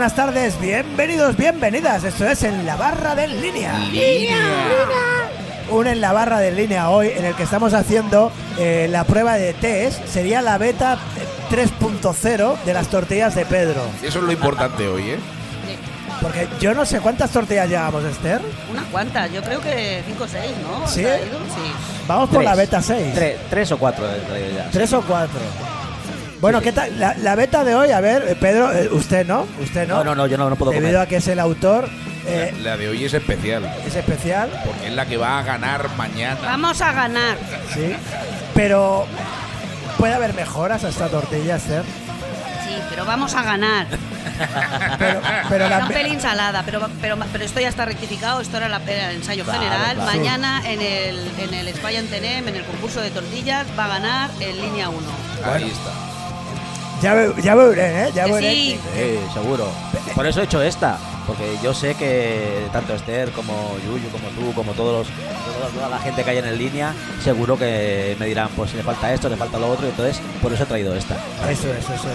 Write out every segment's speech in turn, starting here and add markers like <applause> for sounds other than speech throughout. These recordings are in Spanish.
Buenas tardes, bienvenidos, bienvenidas. Esto es En la Barra de Línea. Un En la Barra de Línea hoy en el que estamos haciendo eh, la prueba de test. Sería la beta 3.0 de las tortillas de Pedro. Eso es lo importante hoy, ¿eh? Porque yo no sé cuántas tortillas llevamos, Esther. Unas cuantas, yo creo que 5 o 6, ¿no? Vamos por Tres. la beta 6. Tres, tres o cuatro ya. ¿Tres o cuatro? Bueno, ¿qué tal? La, la beta de hoy, a ver, eh, Pedro, eh, usted no, usted no. No, no, no, yo no, no puedo Debido comer. a que es el autor, eh, La de hoy es especial, es especial, porque es la que va a ganar mañana. Vamos a ganar. sí. Pero, ¿puede haber mejoras a esta tortilla, Esther? Sí, pero vamos a ganar. <laughs> Pero, pero Era la, un pelín salada, pero, pero, pero esto ya está rectificado. Esto era la- era el ensayo Claro, general. claro. Mañana en el, en el Spy Antenem, en el concurso de tortillas, va a ganar en línea 1. Ahí está. Ya, ve- ya veré, ¿eh? Ya Que veré. sí. Sí, seguro. Por eso he hecho esta. Porque yo sé que tanto Esther como Yuyu, como tú, como todos los, toda, toda la gente que hay en el línea, seguro que me dirán, pues le falta esto, le falta lo otro, y entonces por eso he traído esta. Eso es, eso es, eso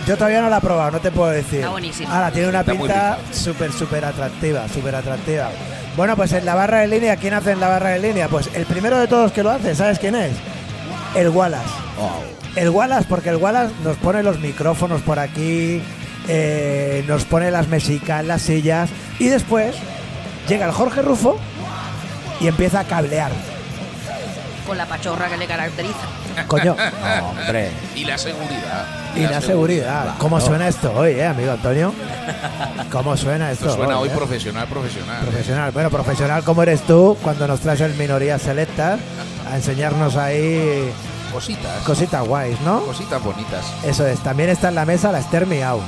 es. Yo todavía no la he probado, no te puedo decir. Está buenísima. Ahora, tiene una pinta súper, súper atractiva, súper atractiva. Bueno, pues en la barra de línea, ¿quién hace en la barra de línea? Pues el primero de todos que lo hace, ¿sabes quién es? El Wallace. El Wallace, porque el Wallace nos pone los micrófonos por aquí, eh, nos pone las mesicas, las sillas, y después llega el Jorge Rufo y empieza a cablear. Con la pachorra que le caracteriza. Coño. No, <laughs> hombre. Y la seguridad. Y la seguridad. ¿Cómo suena esto hoy, eh, amigo Antonio? <laughs> ¿Cómo suena esto? Esto suena hoy eh? profesional, profesional. ¿eh? Profesional. Bueno, profesional como eres tú cuando nos traes el Minorías Selectas a enseñarnos ahí Cositas. cositas guays, ¿no? Cositas bonitas. Eso es. También está en la mesa la Esther Miau.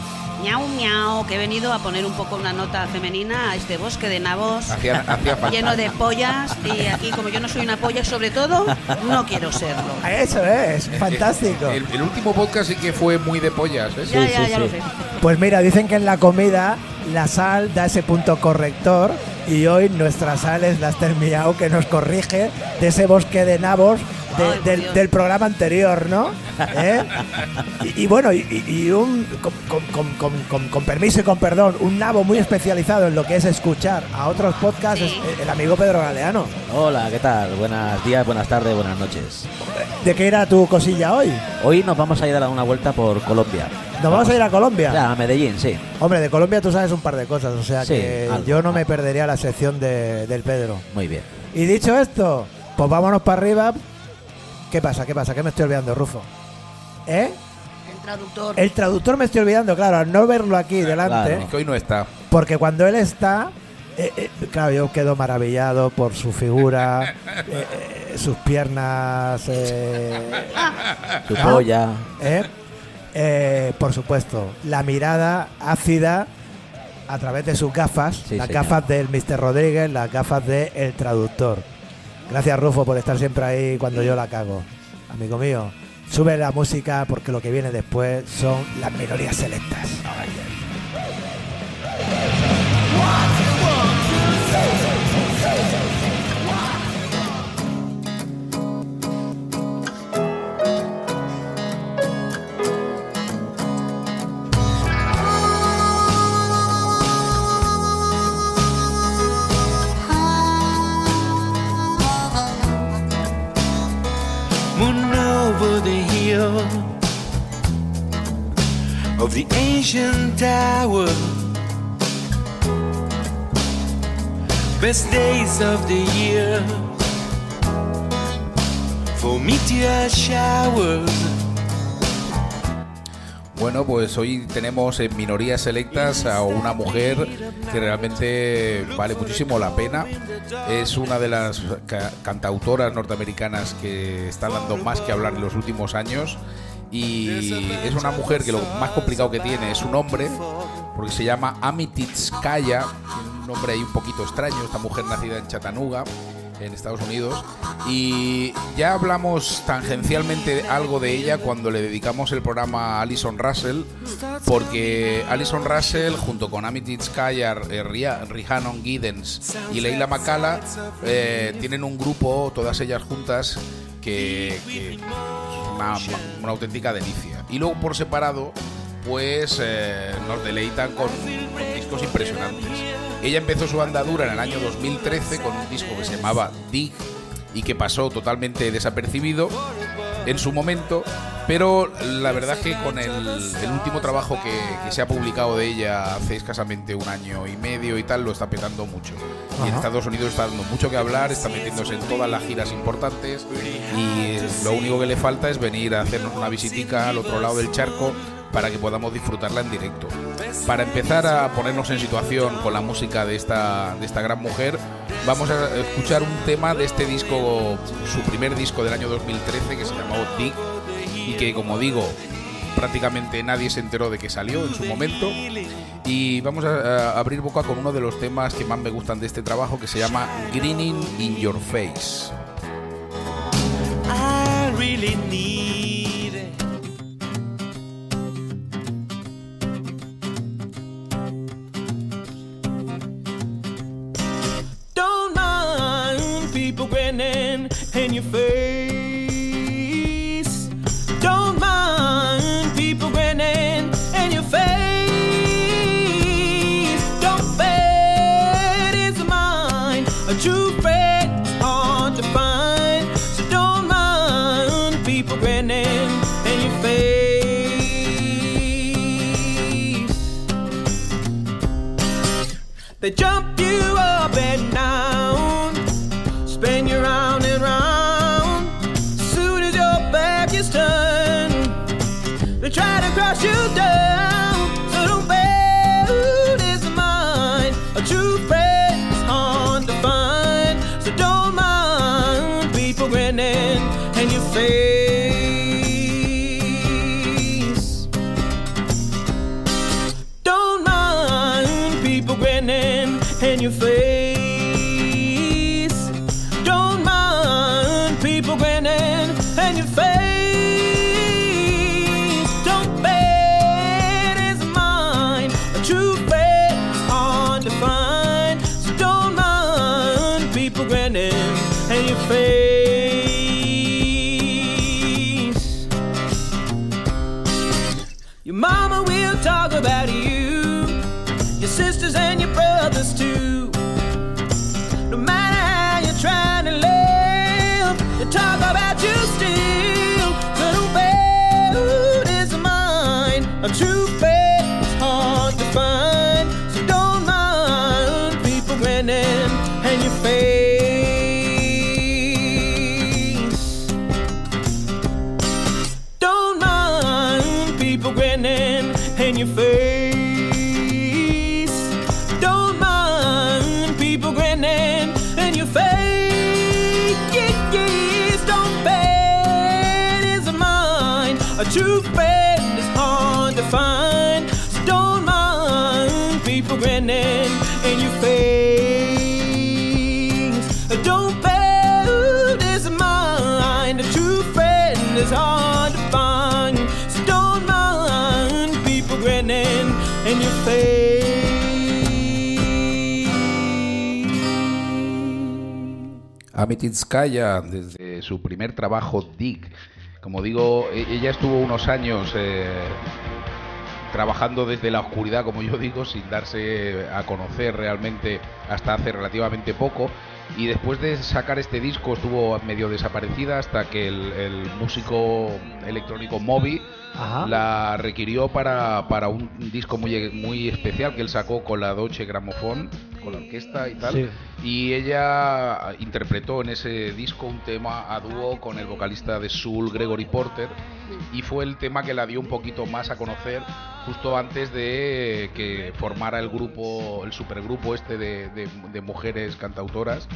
Miau, miau, que he venido a poner un poco una nota femenina a este bosque de nabos <laughs> lleno de pollas. Y aquí, como yo no soy una polla, sobre todo, no quiero serlo. Eso es. Fantástico. El, el último podcast sí que fue muy de pollas, ¿eh? Ya, ya, sí, ya lo sí. sé. Pues mira, dicen que en la comida la sal da ese punto corrector y hoy nuestra sal es la Esther Miau que nos corrige de ese bosque de nabos de- Ay, por del, programa anterior, ¿no? ¿Eh? <laughs> Y, y bueno, y, un, con, con- con- con- con- con permiso y con perdón, un nabo muy especializado en lo que es escuchar a otros podcasts, Sí. es el amigo Pedro Galeano. Hola, ¿qué tal? Buenos días, buenas tardes, buenas noches. ¿De qué era tu cosilla hoy? Hoy nos vamos a ir a dar una vuelta por Colombia. ¿Nos vamos a ir a Colombia? Ya, a Medellín, sí. Hombre, de Colombia tú sabes un par de cosas, o sea Sí, que algo, yo no me perdería la sección de- del Pedro. Muy bien. Y dicho esto, pues vámonos para arriba. ¿Qué pasa? ¿Qué pasa? ¿Qué me estoy olvidando, Rufo? ¿Eh? El traductor. El traductor me estoy olvidando, claro, al no verlo aquí delante, Claro. Es que hoy no está. porque cuando él está, eh, eh, claro, yo quedo maravillado por su figura, <laughs> eh, eh, sus piernas, eh, <laughs> Tu ¿No? polla. ¿eh? Eh, por supuesto, la mirada ácida a través de sus gafas, Sí, las señor. gafas del Mr. Rodríguez, las gafas del el traductor. Gracias Rufo por estar siempre ahí cuando yo la cago. Amigo mío, sube la música porque lo que viene después son las minorías selectas. The ancient tower. Best days of the year for meteor showers. Bueno, pues hoy tenemos en minorías selectas a una mujer que realmente vale muchísimo la pena. Es una de las ca- cantautoras norteamericanas que está dando más que hablar en los últimos años. Y es una mujer que lo más complicado que tiene es su nombre, porque se llama Amititskaya, un nombre ahí un poquito extraño, esta mujer nacida en Chattanooga, en Estados Unidos. Y ya hablamos tangencialmente algo de ella cuando le dedicamos el programa a Alison Russell, porque Alison Russell, junto con Amit Skyer, eh, Rhiannon Giddens y Leila Macala, eh, tienen un grupo, todas ellas juntas, que, una auténtica delicia. Y luego por separado pues eh, nos deleitan con, con discos impresionantes. Ella empezó su andadura en el año 2013 con un disco que se llamaba Dig y que pasó totalmente desapercibido en su momento, pero la verdad que con el, el último trabajo que, que se ha publicado de ella hace escasamente un año y medio y tal, lo está petando mucho. Y en. Estados Unidos está dando mucho que hablar, está metiéndose en todas las giras importantes y lo único que le falta es venir a hacernos una visitica al otro lado del charco para que podamos disfrutarla en directo. Para empezar a ponernos en situación con la música de esta, de esta gran mujer, vamos a escuchar un tema de este disco, su primer disco del año 2013, que se llamó Dig, y que, como digo, prácticamente nadie se enteró de que salió en su momento. Y vamos a, abrir boca con uno de los temas que más me gustan de este trabajo, que se llama Grinning in Your Face. Your face. Don't mind people grinning in your face. Don't bet it's mine. A true friend's hard to find. So don't mind people grinning in your face. They jump face. Amititskaya, desde su primer trabajo, Dig. Como digo, e- ella estuvo unos años eh, trabajando desde la oscuridad, como yo digo, sin darse a conocer realmente hasta hace relativamente poco. Y después de sacar este disco estuvo medio desaparecida hasta que el, el músico electrónico Moby Ajá. la requirió para, para un disco muy, muy especial que él sacó con la Deutsche Grammophon, con la orquesta y tal. Sí. Y ella interpretó en ese disco un tema a dúo con el vocalista de Soul, Gregory Porter, y fue el tema que la dio un poquito más a conocer justo antes de que formara el grupo, el supergrupo este de, de- de mujeres cantautoras,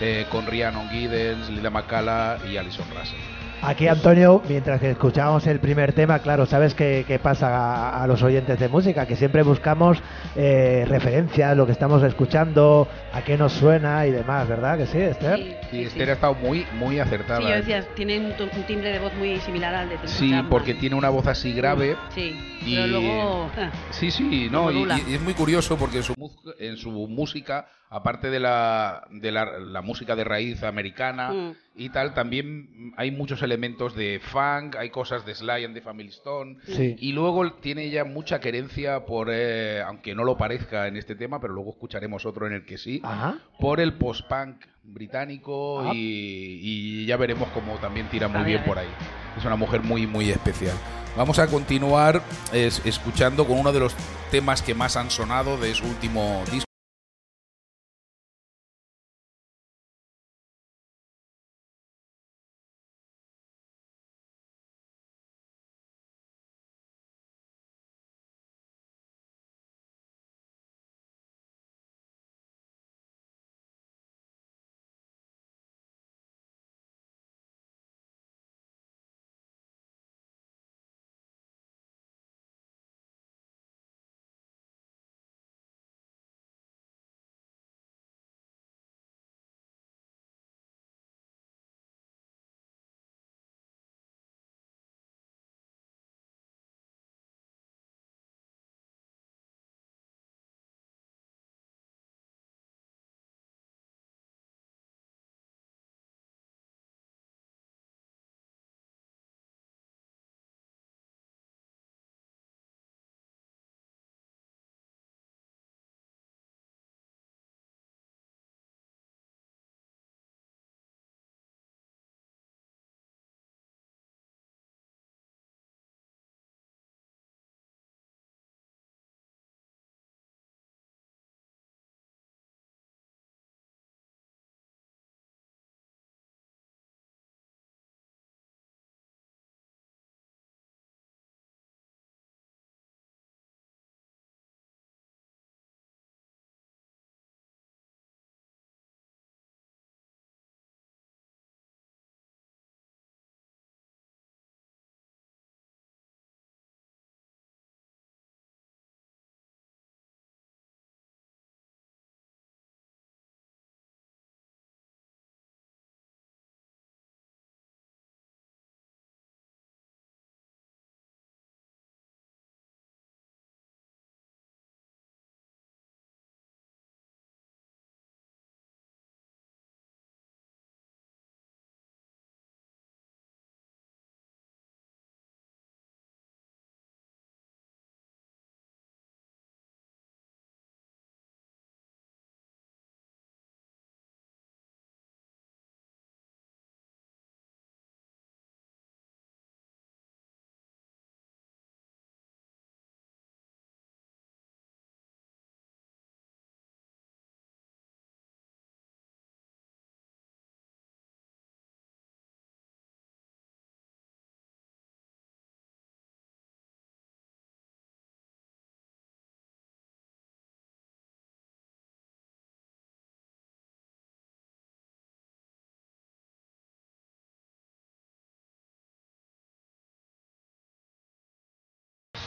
eh, con Rhiannon Giddens, Lila McCalla y Alison Russell. Aquí, Antonio, mientras que escuchábamos el primer tema, claro, ¿sabes qué, qué pasa a, a los oyentes de música? Que siempre buscamos eh, referencias, lo que estamos escuchando, a qué nos suena y demás, ¿verdad? Que sí, Esther. Sí, Y sí, Esther sí. ha estado muy, muy acertada. Sí, yo decía, tiene un, un timbre de voz muy similar al de Tim Sí, porque tiene una voz así grave. Sí, y- pero luego... Sí, sí, no, y, es muy curioso porque en su, en su música, aparte de la, de la, la música de raíz americana, Mm. y tal, también hay muchos elementos de funk, hay cosas de Sly and the Family Stone, Sí. y luego tiene ella mucha querencia por, eh, aunque no lo parezca en este tema, pero luego escucharemos otro en el que sí, Ajá. por el post-punk británico Ah. y, y ya veremos cómo también tira muy bien por ahí. Es una mujer muy, muy especial. Vamos a continuar es- escuchando con uno de los temas que más han sonado de su último disco.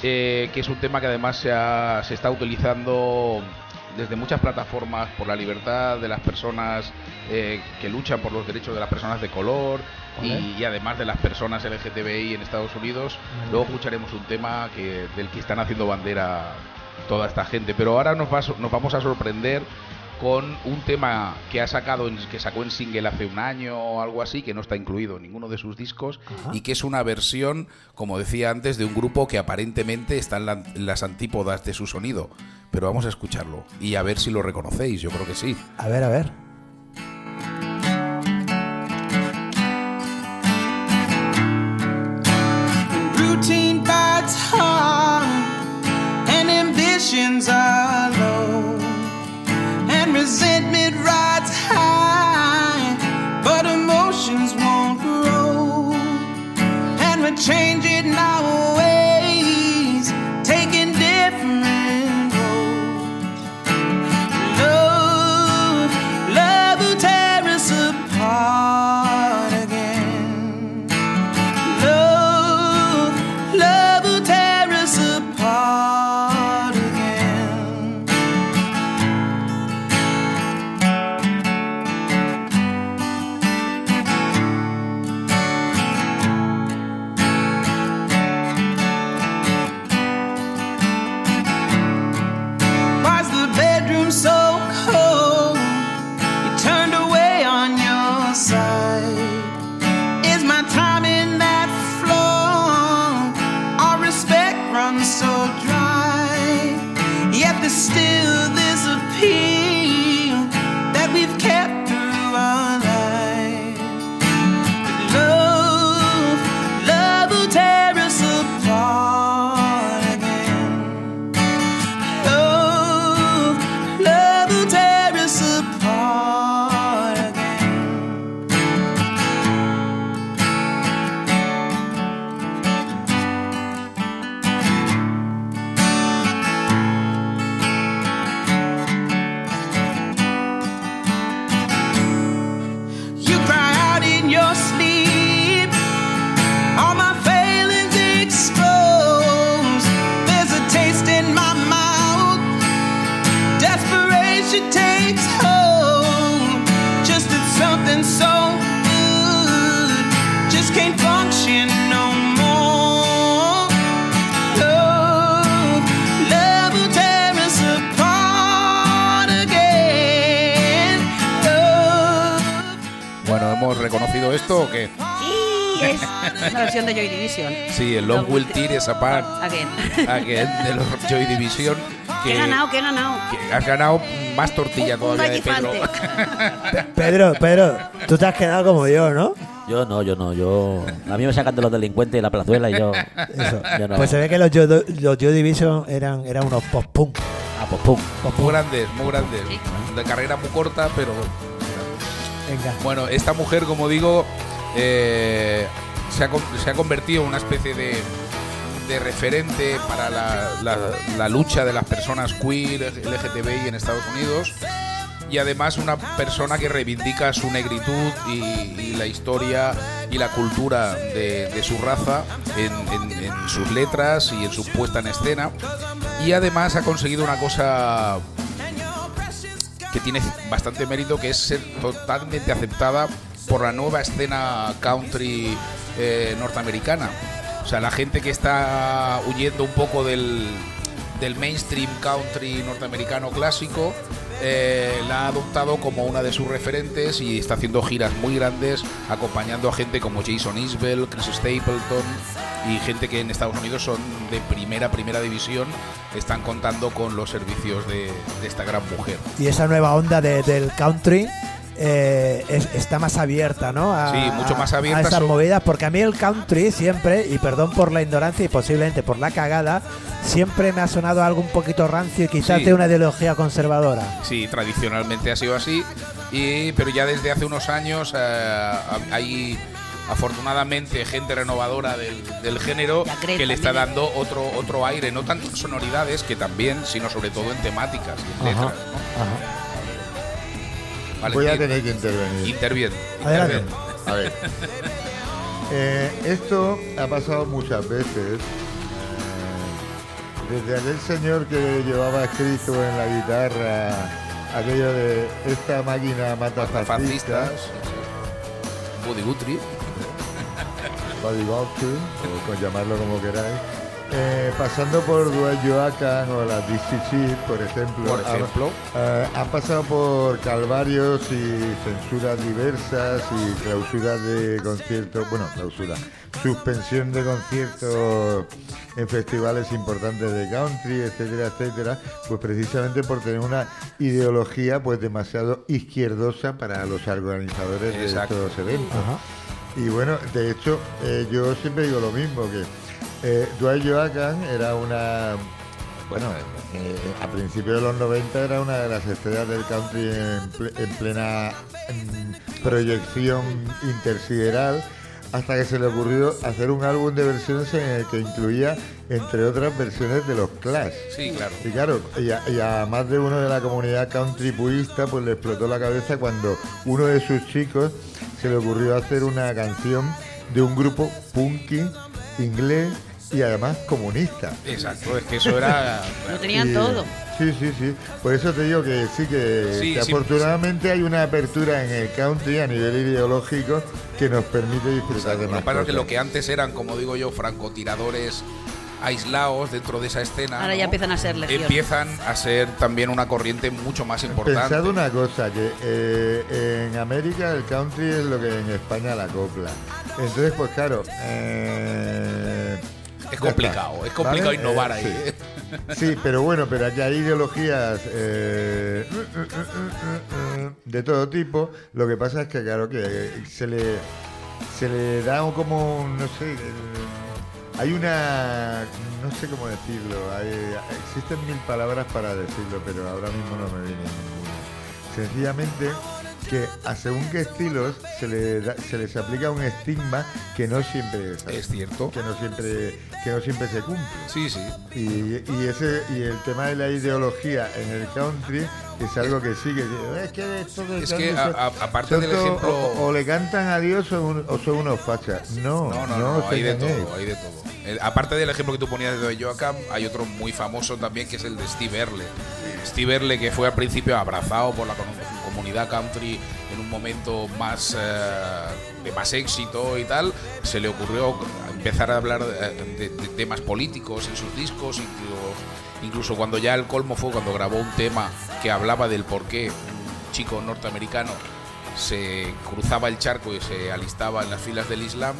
Eh, que es un tema que además se, ha- se está utilizando desde muchas plataformas por la libertad de las personas eh, que luchan por los derechos de las personas de color y, y además de las personas LGTBI en Estados Unidos. Luego escucharemos un tema que, del que están haciendo bandera toda esta gente. Pero ahora nos, va nos vamos a sorprender con un tema que ha sacado en- que sacó en single hace un año o algo así que no está incluido en ninguno de sus discos y que es una versión como decía antes de un grupo que aparentemente está en, la- en las antípodas de su sonido. Pero vamos a escucharlo y a ver si lo reconocéis yo creo que sí. A ver, a ver. Routine bites hard, and ambitions are Is Apart Again. Again de los Joy Division. Que he ganado, que he ganado. que has ganado más tortilla Un todavía de Pedro. <laughs> Pedro, Pedro, tú te has quedado como yo, ¿no? Yo no, yo no, yo... A mí me sacan de los delincuentes de la plazuela y yo... Eso. yo no. Pues se ve que los Joy, los Joy Division eran, eran unos post-punk. Ah, pues pum. Muy grandes, muy grandes. De carrera muy corta, pero. Venga. Bueno, esta mujer, como digo, eh, se, ha, se ha convertido en una especie de, de referente para la, la- lucha de las personas queer, LGTBI en Estados Unidos. Y además una persona que reivindica su negritud y, la historia y la cultura de, su raza en sus letras y en su puesta en escena. Y además ha conseguido una cosa que tiene bastante mérito, que es ser totalmente aceptada por la nueva escena country eh, norteamericana. O sea, la gente que está huyendo un poco del, del mainstream country norteamericano clásico, eh, la ha adoptado como una de sus referentes y está haciendo giras muy grandes, acompañando a gente como Jason Isbell, Chris Stapleton y gente que en Estados Unidos son de primera, primera división, están contando con los servicios de- esta gran mujer. Y esa nueva onda de- del country eh, es- está más abierta, ¿no? A, Sí, mucho más abierta, A esas so- movidas, porque a mí el country siempre, y perdón por la ignorancia y posiblemente por la cagada, siempre me ha sonado algo un poquito rancio y quizás Sí. de una ideología conservadora. Sí, tradicionalmente ha sido así, y, pero ya desde hace unos años eh, hay afortunadamente gente renovadora del, del género que le está también. dando otro otro aire, no tanto en sonoridades, que también, sino sobre todo en temáticas y en Ajá, letras. ¿no? ajá. Voy a tener que intervenir. interviene. Adelante. interviene. A ver. Eh, esto ha pasado muchas veces. Eh, desde aquel señor que llevaba escrito en la guitarra aquello de esta máquina mata fascistas. Buddy Guthrie, o con llamarlo como queráis. Eh, pasando por Joaquin o la DCC, por ejemplo. Por ejemplo. Eh, han pasado por calvarios y censuras diversas y clausuras de conciertos, bueno, clausura, suspensión de conciertos en festivales importantes de country, etcétera, etcétera, pues precisamente por tener una ideología pues demasiado izquierdosa para los organizadores Exacto. de estos eventos. Ajá. Y bueno, de hecho, eh, yo siempre digo lo mismo, que eh, Dwight era una, bueno, eh, a principios de los 90 era una de las estrellas del country en, ple- en plena proyección intersideral, hasta que se le ocurrió hacer un álbum de versiones en el que incluía, entre otras, versiones de los Clash. Sí, claro. Y claro, y a, y a más de uno de la comunidad country purista pues le explotó la cabeza cuando uno de sus chicos se le ocurrió hacer una canción de un grupo punky inglés y además comunista. Exacto, es que eso era. <laughs> Lo tenían Y- todo. Sí, sí, sí. Por eso te digo que sí, que, Sí, que sí. afortunadamente hay una apertura en el country a nivel ideológico que nos permite disfrutar de más pasa es que cosas. lo que antes eran, como digo yo, francotiradores aislados dentro de esa escena. Ahora ya ¿no? empiezan a ser legión. Empiezan a ser también una corriente mucho más importante. Pensad una cosa, que eh, en América el country es lo que en España la copla. Entonces, pues claro, eh, Es complicado, es complicado ¿vale? innovar Eh, ahí. sí. Sí, pero bueno, pero aquí hay ideologías eh, de todo tipo. Lo que pasa es que, claro, que se le, se le da como, no sé, hay una, no sé cómo decirlo, hay- existen mil palabras para decirlo, pero ahora mismo no me viene ninguna. Sencillamente que a según qué estilos se, le da- se les aplica un estigma que no siempre es, cierto. que no siempre que no siempre se cumple. Sí, sí. Y, y ese y el tema de la ideología en el country es algo que sí que es que esto Es que, a- a- aparte del ejemplo- o, o le cantan a Dios o, un- o son unos fachas no No, no, no, hay de todo, hay de todo. Aparte del ejemplo que tú ponías de Joachim, hay otro muy famoso también que es el de Steve Earle. Steve Earle que fue al principio abrazado por la comunidad country en un momento más eh, de más éxito y tal, se le ocurrió empezar a hablar de, de- de temas políticos en sus discos, incluso, incluso cuando ya el colmo fue cuando grabó un tema que hablaba del por qué un chico norteamericano se cruzaba el charco y se alistaba en las filas del Islam,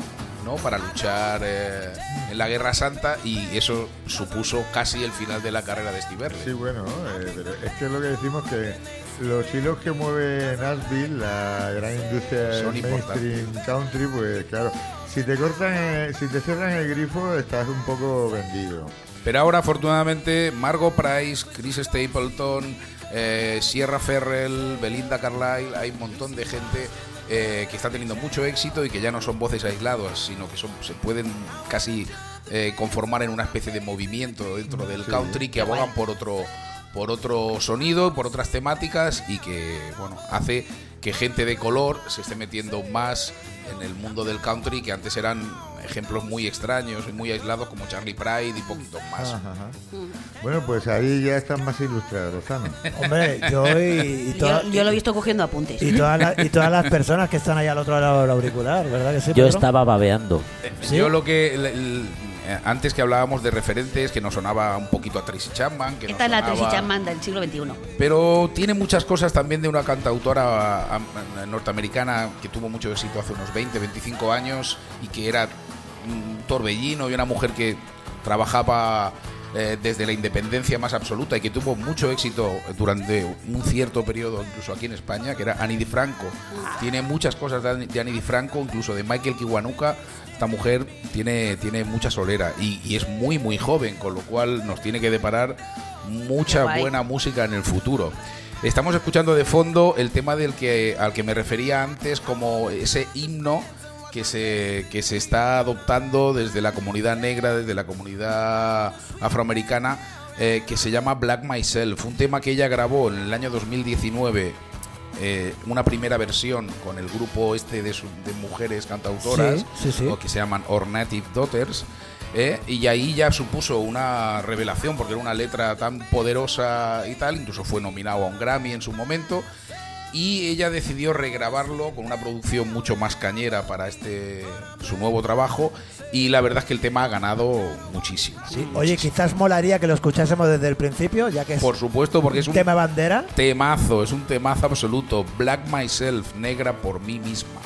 ¿no? Para luchar eh, en la Guerra Santa y eso supuso casi el final de la carrera de Steve Earle. sí bueno eh, es que es lo que decimos que los hilos que mueve Nashville la gran industria del Son mainstream country pues claro si te cortan si te cierran el grifo estás un poco vendido Pero ahora, afortunadamente, Margot Price, Chris Stapleton, eh, Sierra Ferrell, Belinda Carlisle, hay un montón de gente eh, que está teniendo mucho éxito y que ya no son voces aisladas, sino que son, se pueden casi eh, conformar en una especie de movimiento dentro del Sí. country que abogan por otro por otro sonido, por otras temáticas y que bueno hace que gente de color se esté metiendo más en el mundo del country que antes eran ejemplos muy extraños y muy aislados como Charlie Pride y poquitos más. Ajá, ajá. bueno pues ahí ya están más ilustrados Lozano Hombre, yo y, y <laughs> toda- Yo, yo lo he visto cogiendo apuntes. y todas las- y todas las personas que están ahí al otro lado del auricular, ¿verdad que sí? Yo Pedro? estaba babeando. ¿Sí? Yo lo que el- el- eh, antes que hablábamos de referentes que nos sonaba un poquito a Tracy Chapman, que Esta es la Tracy sonaba- Chapman del siglo XXI. pero tiene muchas cosas también de una cantautora am- norteamericana que tuvo mucho éxito hace unos 20, 25 años y que era un torbellino y una mujer que trabajaba eh, desde la independencia más absoluta y que tuvo mucho éxito durante un cierto periodo, incluso aquí en España, que era Annie DiFranco. Tiene muchas cosas de Annie de Annie DiFranco, incluso de Michael Kiwanuka. Esta mujer tiene, tiene mucha solera y, y es muy, muy joven, con lo cual nos tiene que deparar mucha buena música en el futuro. Estamos escuchando de fondo el tema del que, al que me refería antes como ese himno que se, que se está adoptando desde la comunidad negra, desde la comunidad afroamericana, eh, que se llama Black Myself, un tema que ella grabó en el año 2019, eh, una primera versión con el grupo este de, su- de mujeres cantautoras, Sí, sí, sí. o que se llaman Or Native Daughters, ¿eh? y ahí ya supuso una revelación porque era una letra tan poderosa y tal, incluso fue nominado a un Grammy en su momento y ella decidió regrabarlo con una producción mucho más cañera para este su nuevo trabajo y la verdad es que el tema ha ganado muchísimo. Sí. Oye, quizás molaría que lo escuchásemos desde el principio, ya que es Por supuesto, porque es un tema bandera. temazo, es un temazo absoluto. Black Myself, negra por mí misma.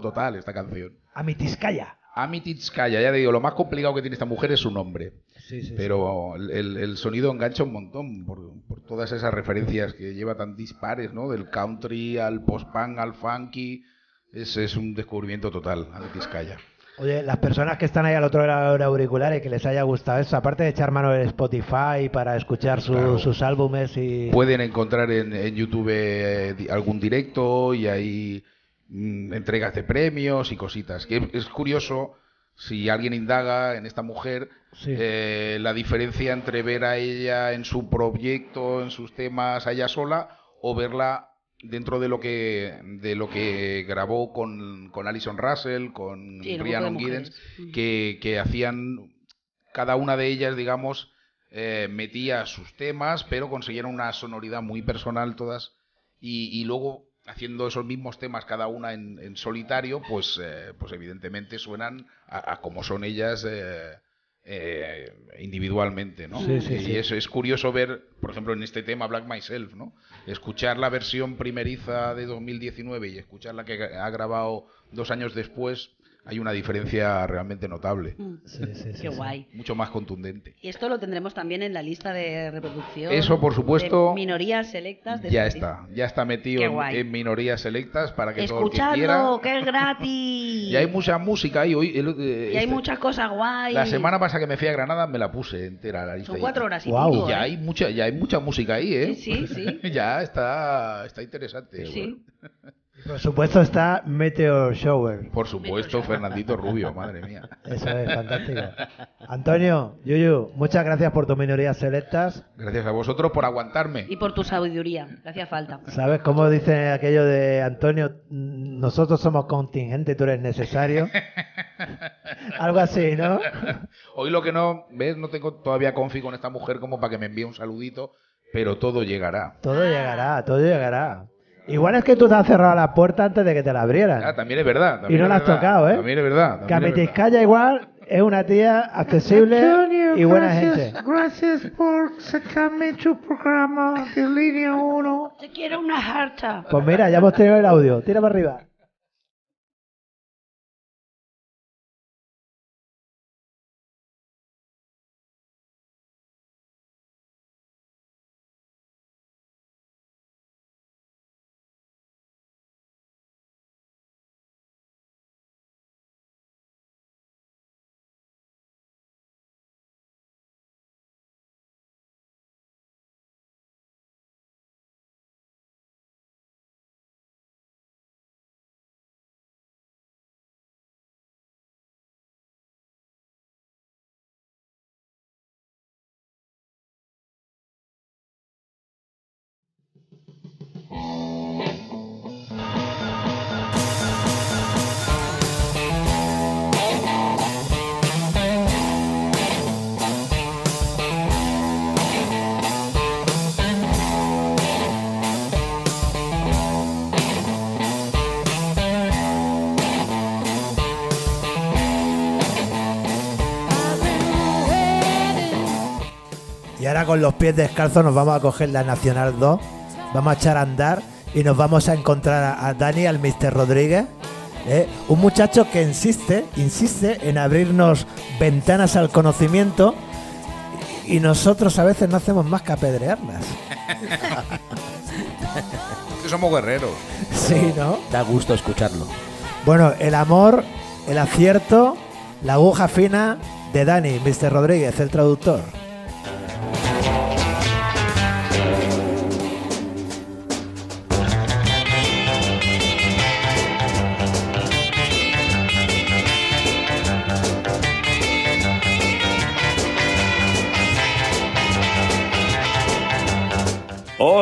Total esta canción. Amitizkaya. Amititskaya, ya te digo, lo más complicado que tiene esta mujer es su nombre. Sí, sí. Pero el, el sonido engancha un montón por, por, todas esas referencias que lleva tan dispares, ¿no? Del country al post-punk al funky. Es, es un descubrimiento total, Amititskaya. Oye, las personas que están ahí al otro lado de auriculares y que les haya gustado eso, aparte de echar mano en Spotify para escuchar su, Claro. sus álbumes y... Pueden encontrar en, en YouTube eh, algún directo y hay mm, entregas de premios y cositas. Que es curioso si alguien indaga en esta mujer Sí. eh, la diferencia entre ver a ella en su proyecto, en sus temas, a ella sola, o verla dentro de lo que de lo que grabó con, con Alison Russell, con Sí, mujeres. Giddens, que, que hacían cada una de ellas, digamos, eh, metía sus temas, pero conseguían una sonoridad muy personal todas, y, y luego haciendo esos mismos temas cada una en, en solitario, pues, eh, pues evidentemente suenan a, a como son ellas eh, eh, individualmente, ¿no? Sí, sí, y sí. eso es curioso ver, por ejemplo, en este tema Black Myself, ¿no? Escuchar la versión primeriza de 2019 y escuchar la que ha grabado dos años después, hay una diferencia realmente notable, Mm, Sí, sí, sí, Qué sí. guay. mucho más contundente. Y esto lo tendremos también en la lista de reproducción. Eso, por supuesto, de minorías selectas. De Ya está, ya está metido en, en minorías selectas para que todo el que quiera. Escuchadlo, que es gratis. <laughs> Y hay mucha música ahí hoy. el- eh, Y hay este- muchas cosas guay. La semana pasada que me fui a Granada me la puse entera la lista. Son y- cuatro horas y pico, Y ya ¿eh? hay mucha, ya hay mucha música ahí, ¿eh? Sí, sí, sí. <laughs> ya está, está interesante. Sí. Y Por supuesto está Meteor Shower. Por supuesto, Fernandito Rubio, madre mía. Eso es fantástico. Antonio, Yuyu, muchas gracias por tus minorías selectas. Gracias a vosotros por aguantarme. Y por tu sabiduría, que hacía falta. ¿Sabes cómo dice aquello de Antonio? "Mm, Nosotros somos contingente, tú eres necesario. <laughs> Algo así, ¿no? Hoy lo que no, ¿ves? No tengo todavía confi con esta mujer como para que me envíe un saludito, pero todo llegará. Todo llegará, todo llegará. Igual es que tú te has cerrado la puerta antes de que te la abrieran. Ah, también es verdad. y también no es la has verdad, tocado, ¿eh? También es verdad. Amitizkaya igual es una tía accesible <laughs> y buena gente. Gracias por sacarme tu programa de línea 1. Te quiero una harta. Pues mira, ya hemos tenido el audio. Tira para arriba. Ahora con los pies descalzos nos vamos a coger la Nacional 2, vamos a echar a andar y nos vamos a encontrar a, a Dani, al Mr. Rodríguez, ¿eh? un muchacho que insiste, insiste en abrirnos ventanas al conocimiento y nosotros a veces no hacemos más que apedrearlas. Que somos guerreros. Sí, ¿no? Da gusto escucharlo. Bueno, el amor, el acierto, la aguja fina de Dani, Mr. Rodríguez, el traductor.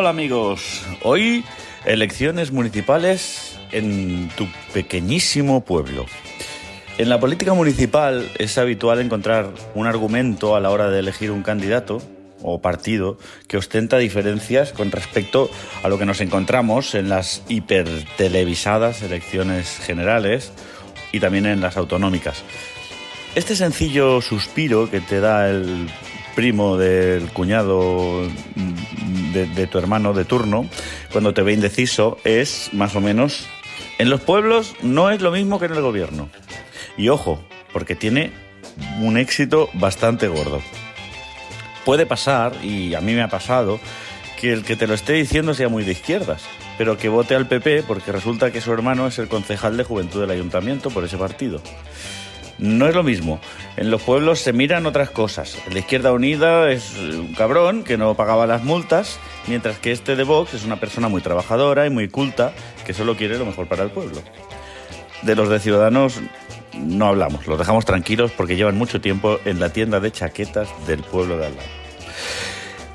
Hola amigos, hoy elecciones municipales en tu pequeñísimo pueblo. En la política municipal es habitual encontrar un argumento a la hora de elegir un candidato o partido que ostenta diferencias con respecto a lo que nos encontramos en las hipertelevisadas elecciones generales y también en las autonómicas. Este sencillo suspiro que te da el primo del cuñado de, de tu hermano de turno cuando te ve indeciso es más o menos En los pueblos no es lo mismo que en el gobierno. Y ojo, porque tiene un éxito bastante gordo. Puede pasar, y a mí me ha pasado, que el que te lo esté diciendo sea muy de izquierdas, pero que vote al PP porque resulta que su hermano es el concejal de juventud del ayuntamiento por ese partido. No es lo mismo. En los pueblos se miran otras cosas. La Izquierda Unida es un cabrón que no pagaba las multas, mientras que este de Vox es una persona muy trabajadora y muy culta que solo quiere lo mejor para el pueblo. De los de Ciudadanos no hablamos, los dejamos tranquilos porque llevan mucho tiempo en la tienda de chaquetas del pueblo de al lado.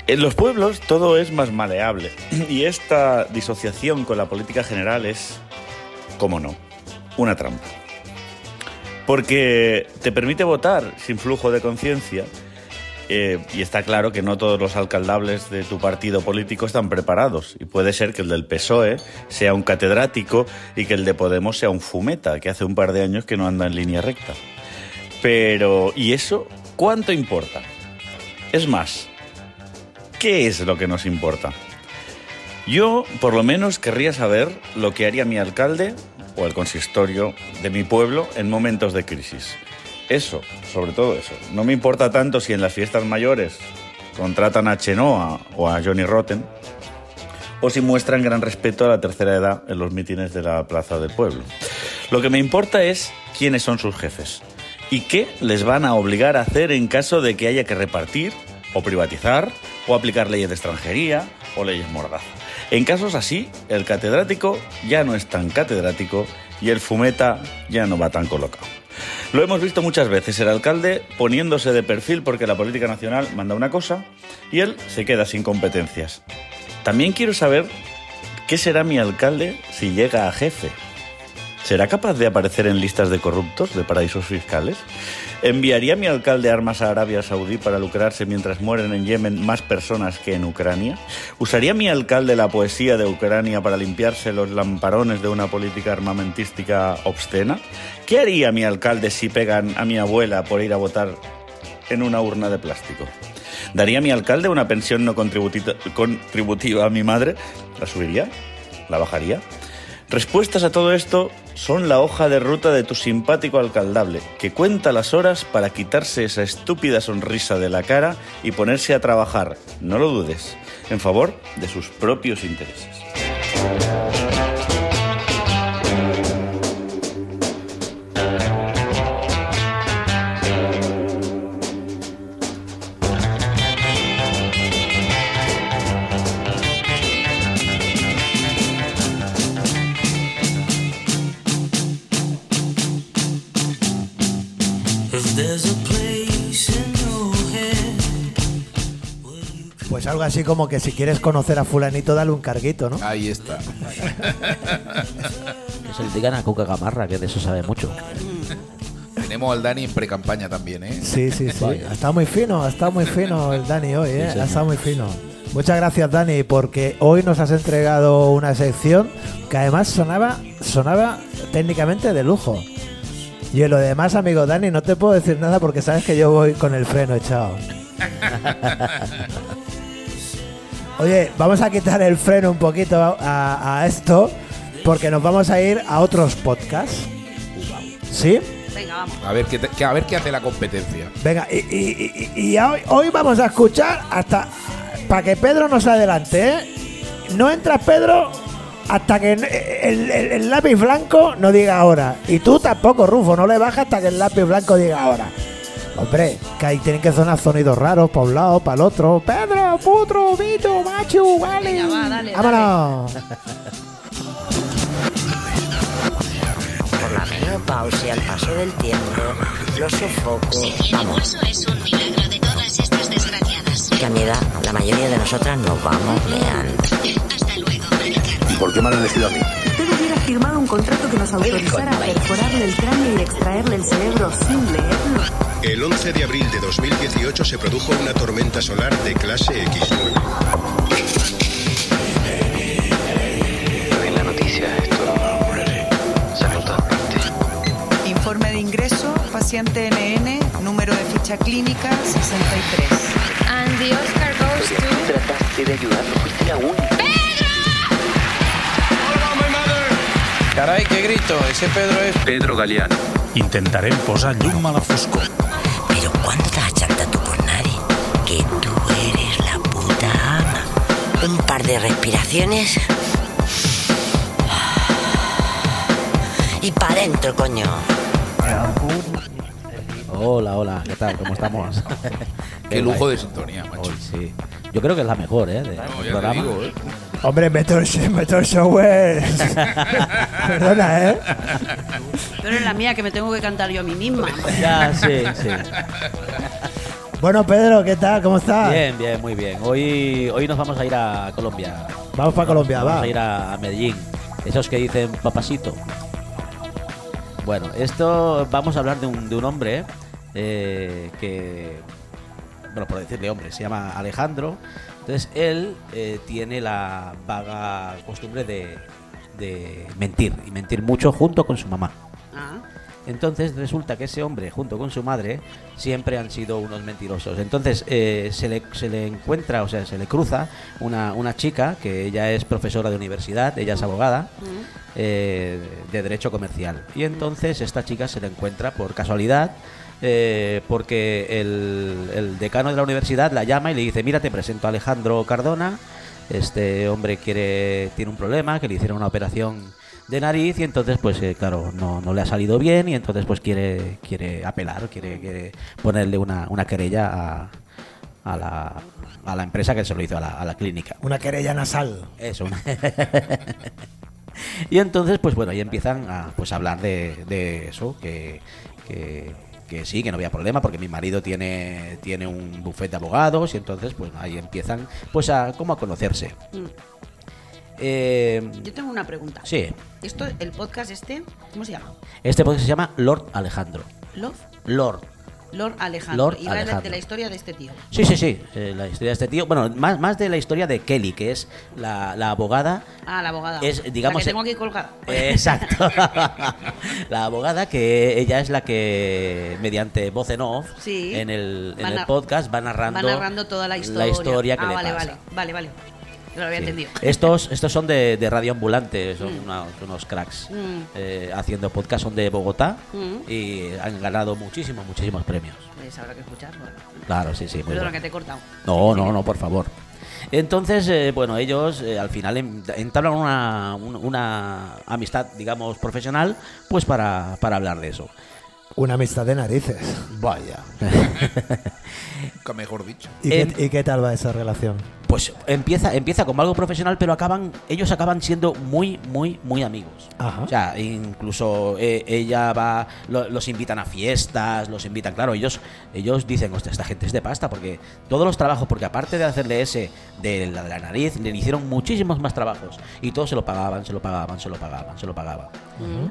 En los pueblos todo es más maleable <clears throat> y esta disociación con la política general es, como no, una trampa porque te permite votar sin flujo de conciencia. eh, y está claro que no todos los alcaldables de tu partido político están preparados. Y puede ser que el del PSOE sea un catedrático y que el de Podemos sea un fumeta, que hace un par de años que no anda en línea recta. Pero, ¿y eso cuánto importa? Es más, ¿qué es lo que nos importa? Yo, por lo menos, querría saber lo que haría mi alcalde o el consistorio de mi pueblo en momentos de crisis. Eso, sobre todo eso. No me importa tanto si en las fiestas mayores contratan a Chenoa o a Johnny Rotten o si muestran gran respeto a la tercera edad en los mítines de la plaza del pueblo. Lo que me importa es quiénes son sus jefes y qué les van a obligar a hacer en caso de que haya que repartir o privatizar o aplicar leyes de extranjería o leyes mordaza. En casos así, el catedrático ya no es tan catedrático y el fumeta ya no va tan colocado. Lo hemos visto muchas veces, el alcalde poniéndose de perfil porque la política nacional manda una cosa y él se queda sin competencias. También quiero saber qué será mi alcalde si llega a jefe. ¿Será capaz de aparecer en listas de corruptos de paraísos fiscales? ¿Enviaría mi alcalde armas a Arabia Saudí para lucrarse mientras mueren en Yemen más personas que en Ucrania? ¿Usaría mi alcalde la poesía de Ucrania para limpiarse los lamparones de una política armamentística obscena? ¿Qué haría mi alcalde si pegan a mi abuela por ir a votar en una urna de plástico? ¿Daría mi alcalde una pensión no contributiva, a mi madre? ¿La subiría? ¿La bajaría? Respuestas a todo esto son la hoja de ruta de tu simpático alcaldable, que cuenta las horas para quitarse esa estúpida sonrisa de la cara y ponerse a trabajar, no lo dudes, en favor de sus propios intereses. Pues algo así como que si quieres conocer a fulanito, dale un carguito, ¿no? Ahí está. Que se le digan a Cuca Gamarra, que de eso sabe mucho. Tenemos al Dani en pre-campaña también, ¿eh? Sí, sí, sí. Ha estado muy fino, ha estado muy fino el Dani hoy, ¿eh? Sí, ha estado muy fino. Muchas gracias, Dani, porque hoy nos has entregado una sección que además sonaba, sonaba técnicamente de lujo. Y en lo demás, amigo Dani, no te puedo decir nada porque sabes que yo voy con el freno echado. <laughs> Oye, vamos a quitar el freno un poquito a, a esto porque nos vamos a ir a otros podcasts. ¿Sí? Venga, vamos. A ver qué, te- que- a ver qué hace la competencia. Venga, y, y- y- y hoy, hoy vamos a escuchar hasta para que Pedro nos adelante, ¿eh? No entra Pedro hasta que el, el- el lápiz blanco no diga ahora. Y tú tampoco, Rufo, no le bajas hasta que el lápiz blanco diga ahora. Hombre, que ahí tienen que sonar sonidos raros para un lado, para el otro. Pedro, putro, bicho, macho, vale. Venga, va, dale, Vámonos. Por la menopausia, el paso del tiempo, los sofocos. Vamos, Eso es un milagro de todas estas desgraciadas. que a mi edad la mayoría de nosotras nos vamos meando. Hasta luego, Maricarmen. ¿Por qué me han elegido a mí? Usted hubiera firmado un contrato que nos autorizara a perforarle el cráneo y extraerle el cerebro sin leerlo. El 11 de abril de 2018 se produjo una tormenta solar de clase X. en la noticia esto. Informe de ingreso, paciente NN, número de ficha clínica 63. And the Oscar goes tú trataste de ayudarlo, fuiste la única. Caray, qué grito. Ese Pedro es... Pedro Galeano. Intentarem posar llum a la foscor. Pero ¿cuándo te achanta tú por nadie? Que tú eres la puta ama. Un par de respiraciones. Y para adentro, coño. Hola, hola, ¿qué tal? ¿Cómo estamos? <laughs> Qué lujo de sintonía, macho. Hoy sí. Yo creo que es la mejor, ¿eh? De, No, del ya te programa. digo, ¿eh? Hombre, Metal. <laughs> Perdona, ¿eh? Pero es la mía que me tengo que cantar yo a mí misma. Ya, sí, sí. Bueno, Pedro, ¿qué tal? ¿Cómo estás? Bien, bien, muy bien. Hoy, hoy nos vamos a ir a Colombia. Vamos para Colombia, Vamos va. a ir a Medellín. Esos que dicen papasito. Bueno, esto vamos a hablar de un, de un hombre eh, que, bueno, por decirle hombre, se llama Alejandro. Entonces él eh, tiene la vaga costumbre de, de mentir y mentir mucho junto con su mamá. Ah, Entonces resulta que ese hombre, junto con su madre, siempre han sido unos mentirosos. Entonces eh, se, le, se le encuentra, o sea, se le cruza una, una chica que ella es profesora de universidad, ella es abogada eh, de derecho comercial. Y entonces esta chica se le encuentra por casualidad. eh, porque el, el decano de la universidad la llama y le dice, mira, te presento a Alejandro Cardona, este hombre quiere tiene un problema, que le hicieron una operación de nariz y entonces pues eh, claro no, no le ha salido bien y entonces pues quiere quiere apelar quiere, quiere ponerle una, una querella a, a la, a la empresa que se lo hizo a la, a la clínica Una querella nasal. eso <laughs> y entonces pues bueno ahí empiezan a pues hablar de, de eso que, que que sí, que no había problema porque mi marido tiene tiene un buffet de abogados y entonces pues ahí empiezan pues a como a conocerse. mm. Eh, Yo tengo una pregunta. sí, Esto, el podcast este, ¿cómo se llama? este podcast se llama Lord Alejandro. Love. Lord. Lord Alejandro. Lord y va de la- de Alejandro. la historia de este tío. Sí, sí, sí. eh, la historia de este tío. Bueno, más, más de la historia de Kelly, que es la, la abogada. Ah, la abogada. Es, digamos, La que tengo aquí colgada. Eh, Exacto. <laughs> la abogada que ella es la que, mediante voz en off, Sí. en el, en el podcast, va narrando, Va narrando toda la historia. historia que ah, le vale, pasa. vale, vale, vale. Yo lo había Sí. entendido. Estos, estos son de, de Radio Ambulante, son Mm. unos, unos cracks Mm. eh, haciendo podcast, son de Bogotá Mm. y han ganado muchísimos, muchísimos premios. Pues habrá que escucharlo. Claro, sí, sí. muy Perdona bueno. que te he cortado. No, no, no, por favor. Entonces, eh, bueno, ellos eh, al final en- entablan una, un- una amistad, digamos, profesional, pues para, para hablar de eso. Una amistad de narices. Vaya. <laughs> Nunca mejor dicho. ¿Y, qué, y qué tal va esa relación? Pues empieza, empieza como algo profesional, pero acaban, ellos acaban siendo muy, muy, muy amigos. Ajá. O sea, incluso eh, ella va, lo- los invitan a fiestas, los invitan, claro, ellos, ellos dicen, hostia, esta gente es de pasta, porque todos los trabajos, porque aparte de hacerle ese de la, de la nariz, le hicieron muchísimos más trabajos. Y todos se lo pagaban, se lo pagaban, se lo pagaban, se lo pagaban.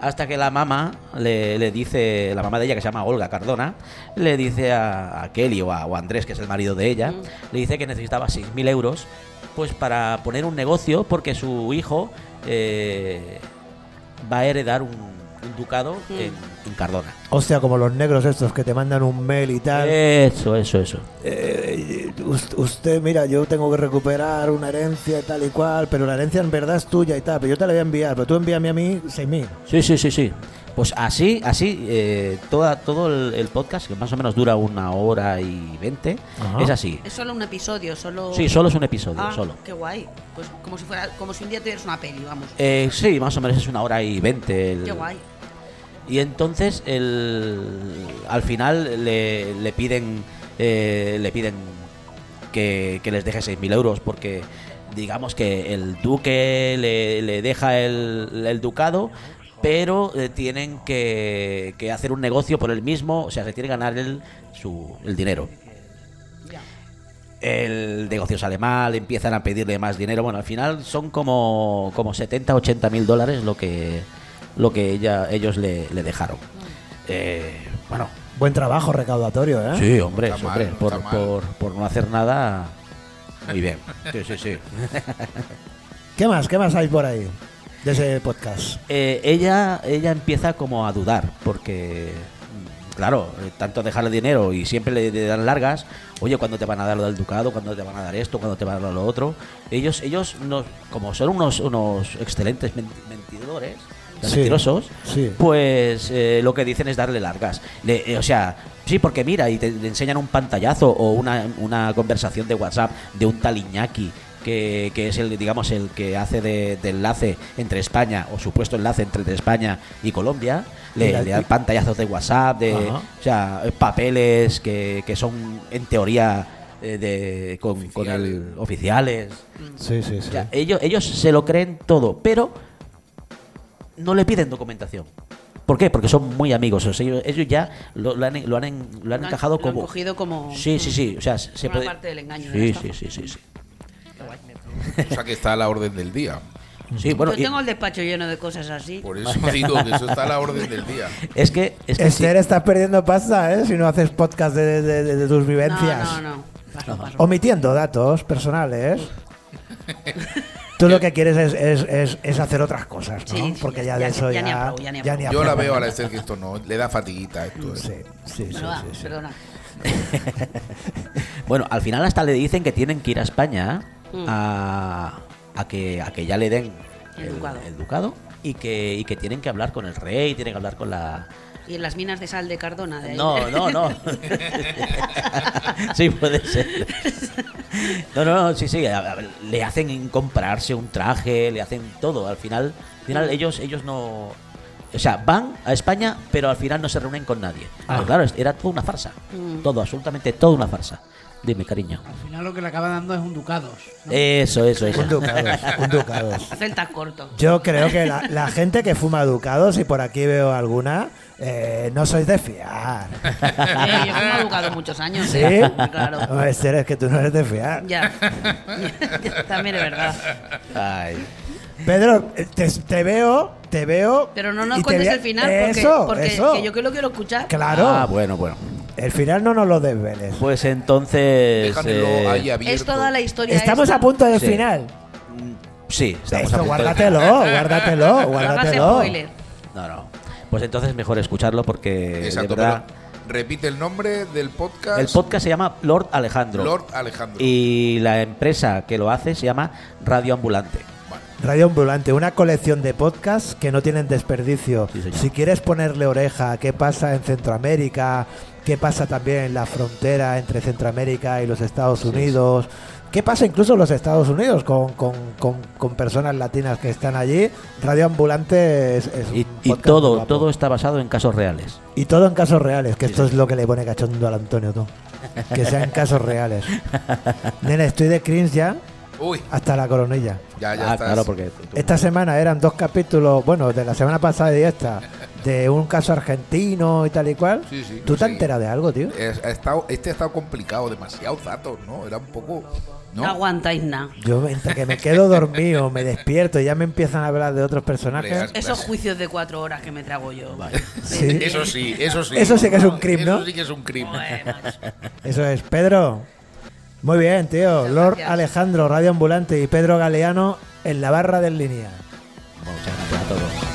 Hasta que la mamá le, le dice, la mamá de ella, que se llama Olga Cardona, le dice a, a Kelly o a, o a Andrés, que es el marido de ella, le dice que necesitaba 6.000 euros pues para poner un negocio porque su hijo eh, va a heredar un, un ducado en, en Cardona. Hostia, como los negros estos que te mandan un mail y tal. Eso, eso, eso. Eh, us- usted, mira, yo tengo que recuperar una herencia y tal y cual, pero la herencia en verdad es tuya y tal, pero yo te la voy a enviar, pero tú envíame a mí 6.000. Sí, sí, sí, sí. Pues así, así, eh, toda, todo el, el podcast, que más o menos dura una hora y veinte, es así. Es solo un episodio, solo. Sí, solo es un episodio, Ah, solo. Qué guay. Pues como si fuera, como si un día tuvieras una peli, vamos. Eh, sí, más o menos es una hora y veinte. Qué guay. Y entonces el, al final le, le piden eh, le piden que, que les deje 6.000 euros porque digamos que el duque le, le deja el, el ducado pero eh, tienen que, que hacer un negocio por él mismo, o sea, se tiene que ganar el, su, el dinero. El negocio sale mal, empiezan a pedirle más dinero. Bueno, al final son como, como 70, 80 mil dólares lo que, lo que ella, ellos le, le dejaron. Eh, bueno, Buen trabajo recaudatorio, ¿eh? sí, hombre, mal, hombre, no por, por, por no hacer nada, muy bien. <laughs> Sí, sí, sí. ¿Qué más? ¿Qué más hay por ahí de ese podcast? Eh, ella, ella empieza como a dudar porque claro, eh, tanto dejarle dinero y siempre le, dan largas, oye, ¿cuándo te van a dar lo del ducado? ¿Cuándo te van a dar esto? ¿Cuándo te van a dar lo otro? Ellos, ellos no, como son unos, unos excelentes men- mentidores, Sí, mentirosos, sí. pues eh, lo que dicen es darle largas. Le- eh, o sea, sí, porque mira, y te, te enseñan un pantallazo o una, una conversación de WhatsApp de un tal Iñaki. Que, que es el digamos el que hace de, de enlace entre España o supuesto enlace entre España y Colombia le, dan pantallazos de WhatsApp de Ajá. o sea papeles que, que son en teoría eh, de con, con el oficiales Sí, sí, sí. o sea, ellos, ellos se lo creen todo, pero no le piden documentación. ¿Por qué? Porque son muy amigos. o sea, ellos, ellos ya lo, lo han, lo han, en- lo han Lo han- encajado lo han como. cogido como- Sí, sí, sí. O sea, se puede. parte del engaño, de Sí, sí, sí, sí, sí. O sea que está a la orden del día. Sí, bueno, Yo y- tengo el despacho lleno de cosas así. Por eso <laughs> digo que eso está a la orden del día. es que. Es que sí. Esther, estás perdiendo pasta, ¿eh? Si no haces podcast de, de- de- de tus vivencias. No, no, no. Paso, paso. Omitiendo datos personales. Tú lo que quieres es, es- es- es hacer otras cosas, ¿no? Sí, sí, Porque ya- ya, de eso ya ya, ni apruebo, ya ni ya ni Yo la apruebo veo a la. Esther que esto no, le da fatiguita esto. ¿eh? Sí, sí, sí, va, sí, sí. Perdona. <laughs> Bueno, al final hasta le dicen que tienen que ir a España Mm. a, a que, a que ya le den El ducado. el ducado y que, y que tienen que hablar con el rey, tienen que hablar con la. Y en las minas de sal de Cardona. De. No, no, no. <laughs> sí, puede ser. No, no, no, sí, sí. a- a- Le hacen comprarse un traje, le hacen todo. Al final, al final ellos, ellos no. O sea, van a España, pero al final no se reúnen con nadie. Ah. Pero claro, era toda una farsa. Mm. Todo, absolutamente toda una farsa. Dime, cariño. Al final lo que le acaba dando es un ducados. ¿no? Eso, eso, eso. Un ducados, un ducados. <laughs> Hace el tag corto. Yo creo que la, la gente que fuma ducados, y por aquí veo alguna, eh, no sois de fiar. Eh, yo fumo educado muchos años. ¿Sí? ¿eh? Claro. No, Esther, es que tú no eres de fiar. Ya. <laughs> También es verdad. Ay. Pedro, eh, te, te veo, te veo. Pero no nos cuentes el final porque, Eso, porque eso. que yo que lo quiero escuchar. Claro. Ah, bueno, bueno. El final no nos lo desveles. Pues entonces. Eh, ahí abierto. Es toda la historia. Estamos esta. a punto del Sí. final. Sí, estamos a Esto punto de- guárdatelo, guárdatelo, <laughs> No guárdatelo. No, no. Pues entonces mejor escucharlo porque Exacto, de verdad. pero repite el nombre del podcast. El podcast se llama Lord Alejandro. Lord Alejandro. Y la empresa que lo hace se llama Radio Ambulante. Radio Ambulante, una colección de podcasts que no tienen desperdicio. Sí, si quieres ponerle oreja a qué pasa en Centroamérica, qué pasa también en la frontera entre Centroamérica y los Estados Unidos, qué pasa incluso en los Estados Unidos con, con- con- con personas latinas que están allí, Radio Ambulante es, es un Y, y podcast muy todo, todo está basado en casos reales. Y todo en casos reales, que Sí, esto es lo que le pone cachondo al Antonio, tú. Que sean casos reales. <laughs> Nene, estoy de cringe ya Uy, hasta la coronilla. ya, ya ah, estás. claro, porque. tú- Esta semana eran dos capítulos, bueno, de la semana pasada y esta, de un caso argentino y tal y cual. Sí, sí, ¿Tú te enteras de algo, tío? Es- ha estado, este ha estado complicado, demasiados datos, ¿no? Era un poco. No ¿No? aguantáis nada. Yo entre que me quedo dormido, me despierto y ya me empiezan a hablar de otros personajes. Hombre, Esos Gracias. juicios de cuatro horas que me trago yo. Sí. Eso sí, eso sí. Eso sí que es un crimen, Eso ¿no? sí que es un crimen. Eso es, Pedro. Muy bien, tío. Muchas Lord gracias. Alejandro, Radio Ambulante y Pedro Galeano en la barra del línea. Muchas gracias a todos.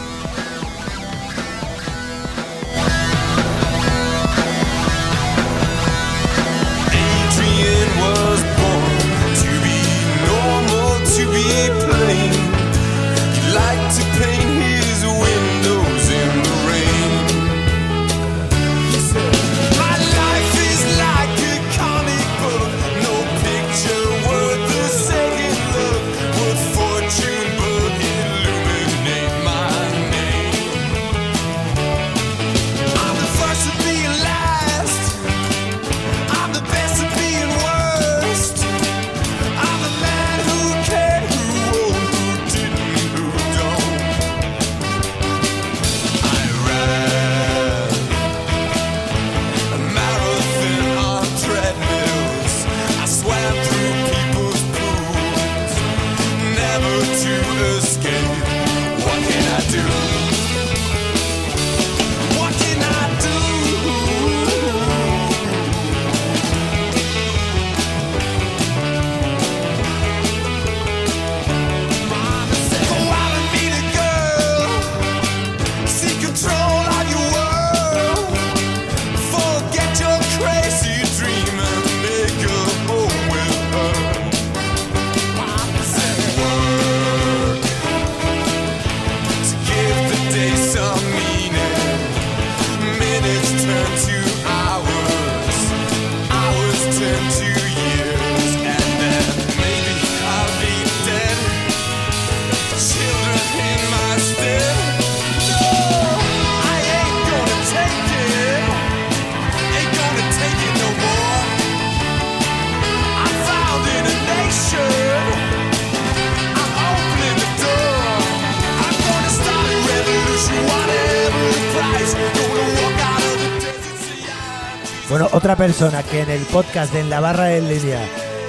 Persona que en el podcast de En la Barra de Línea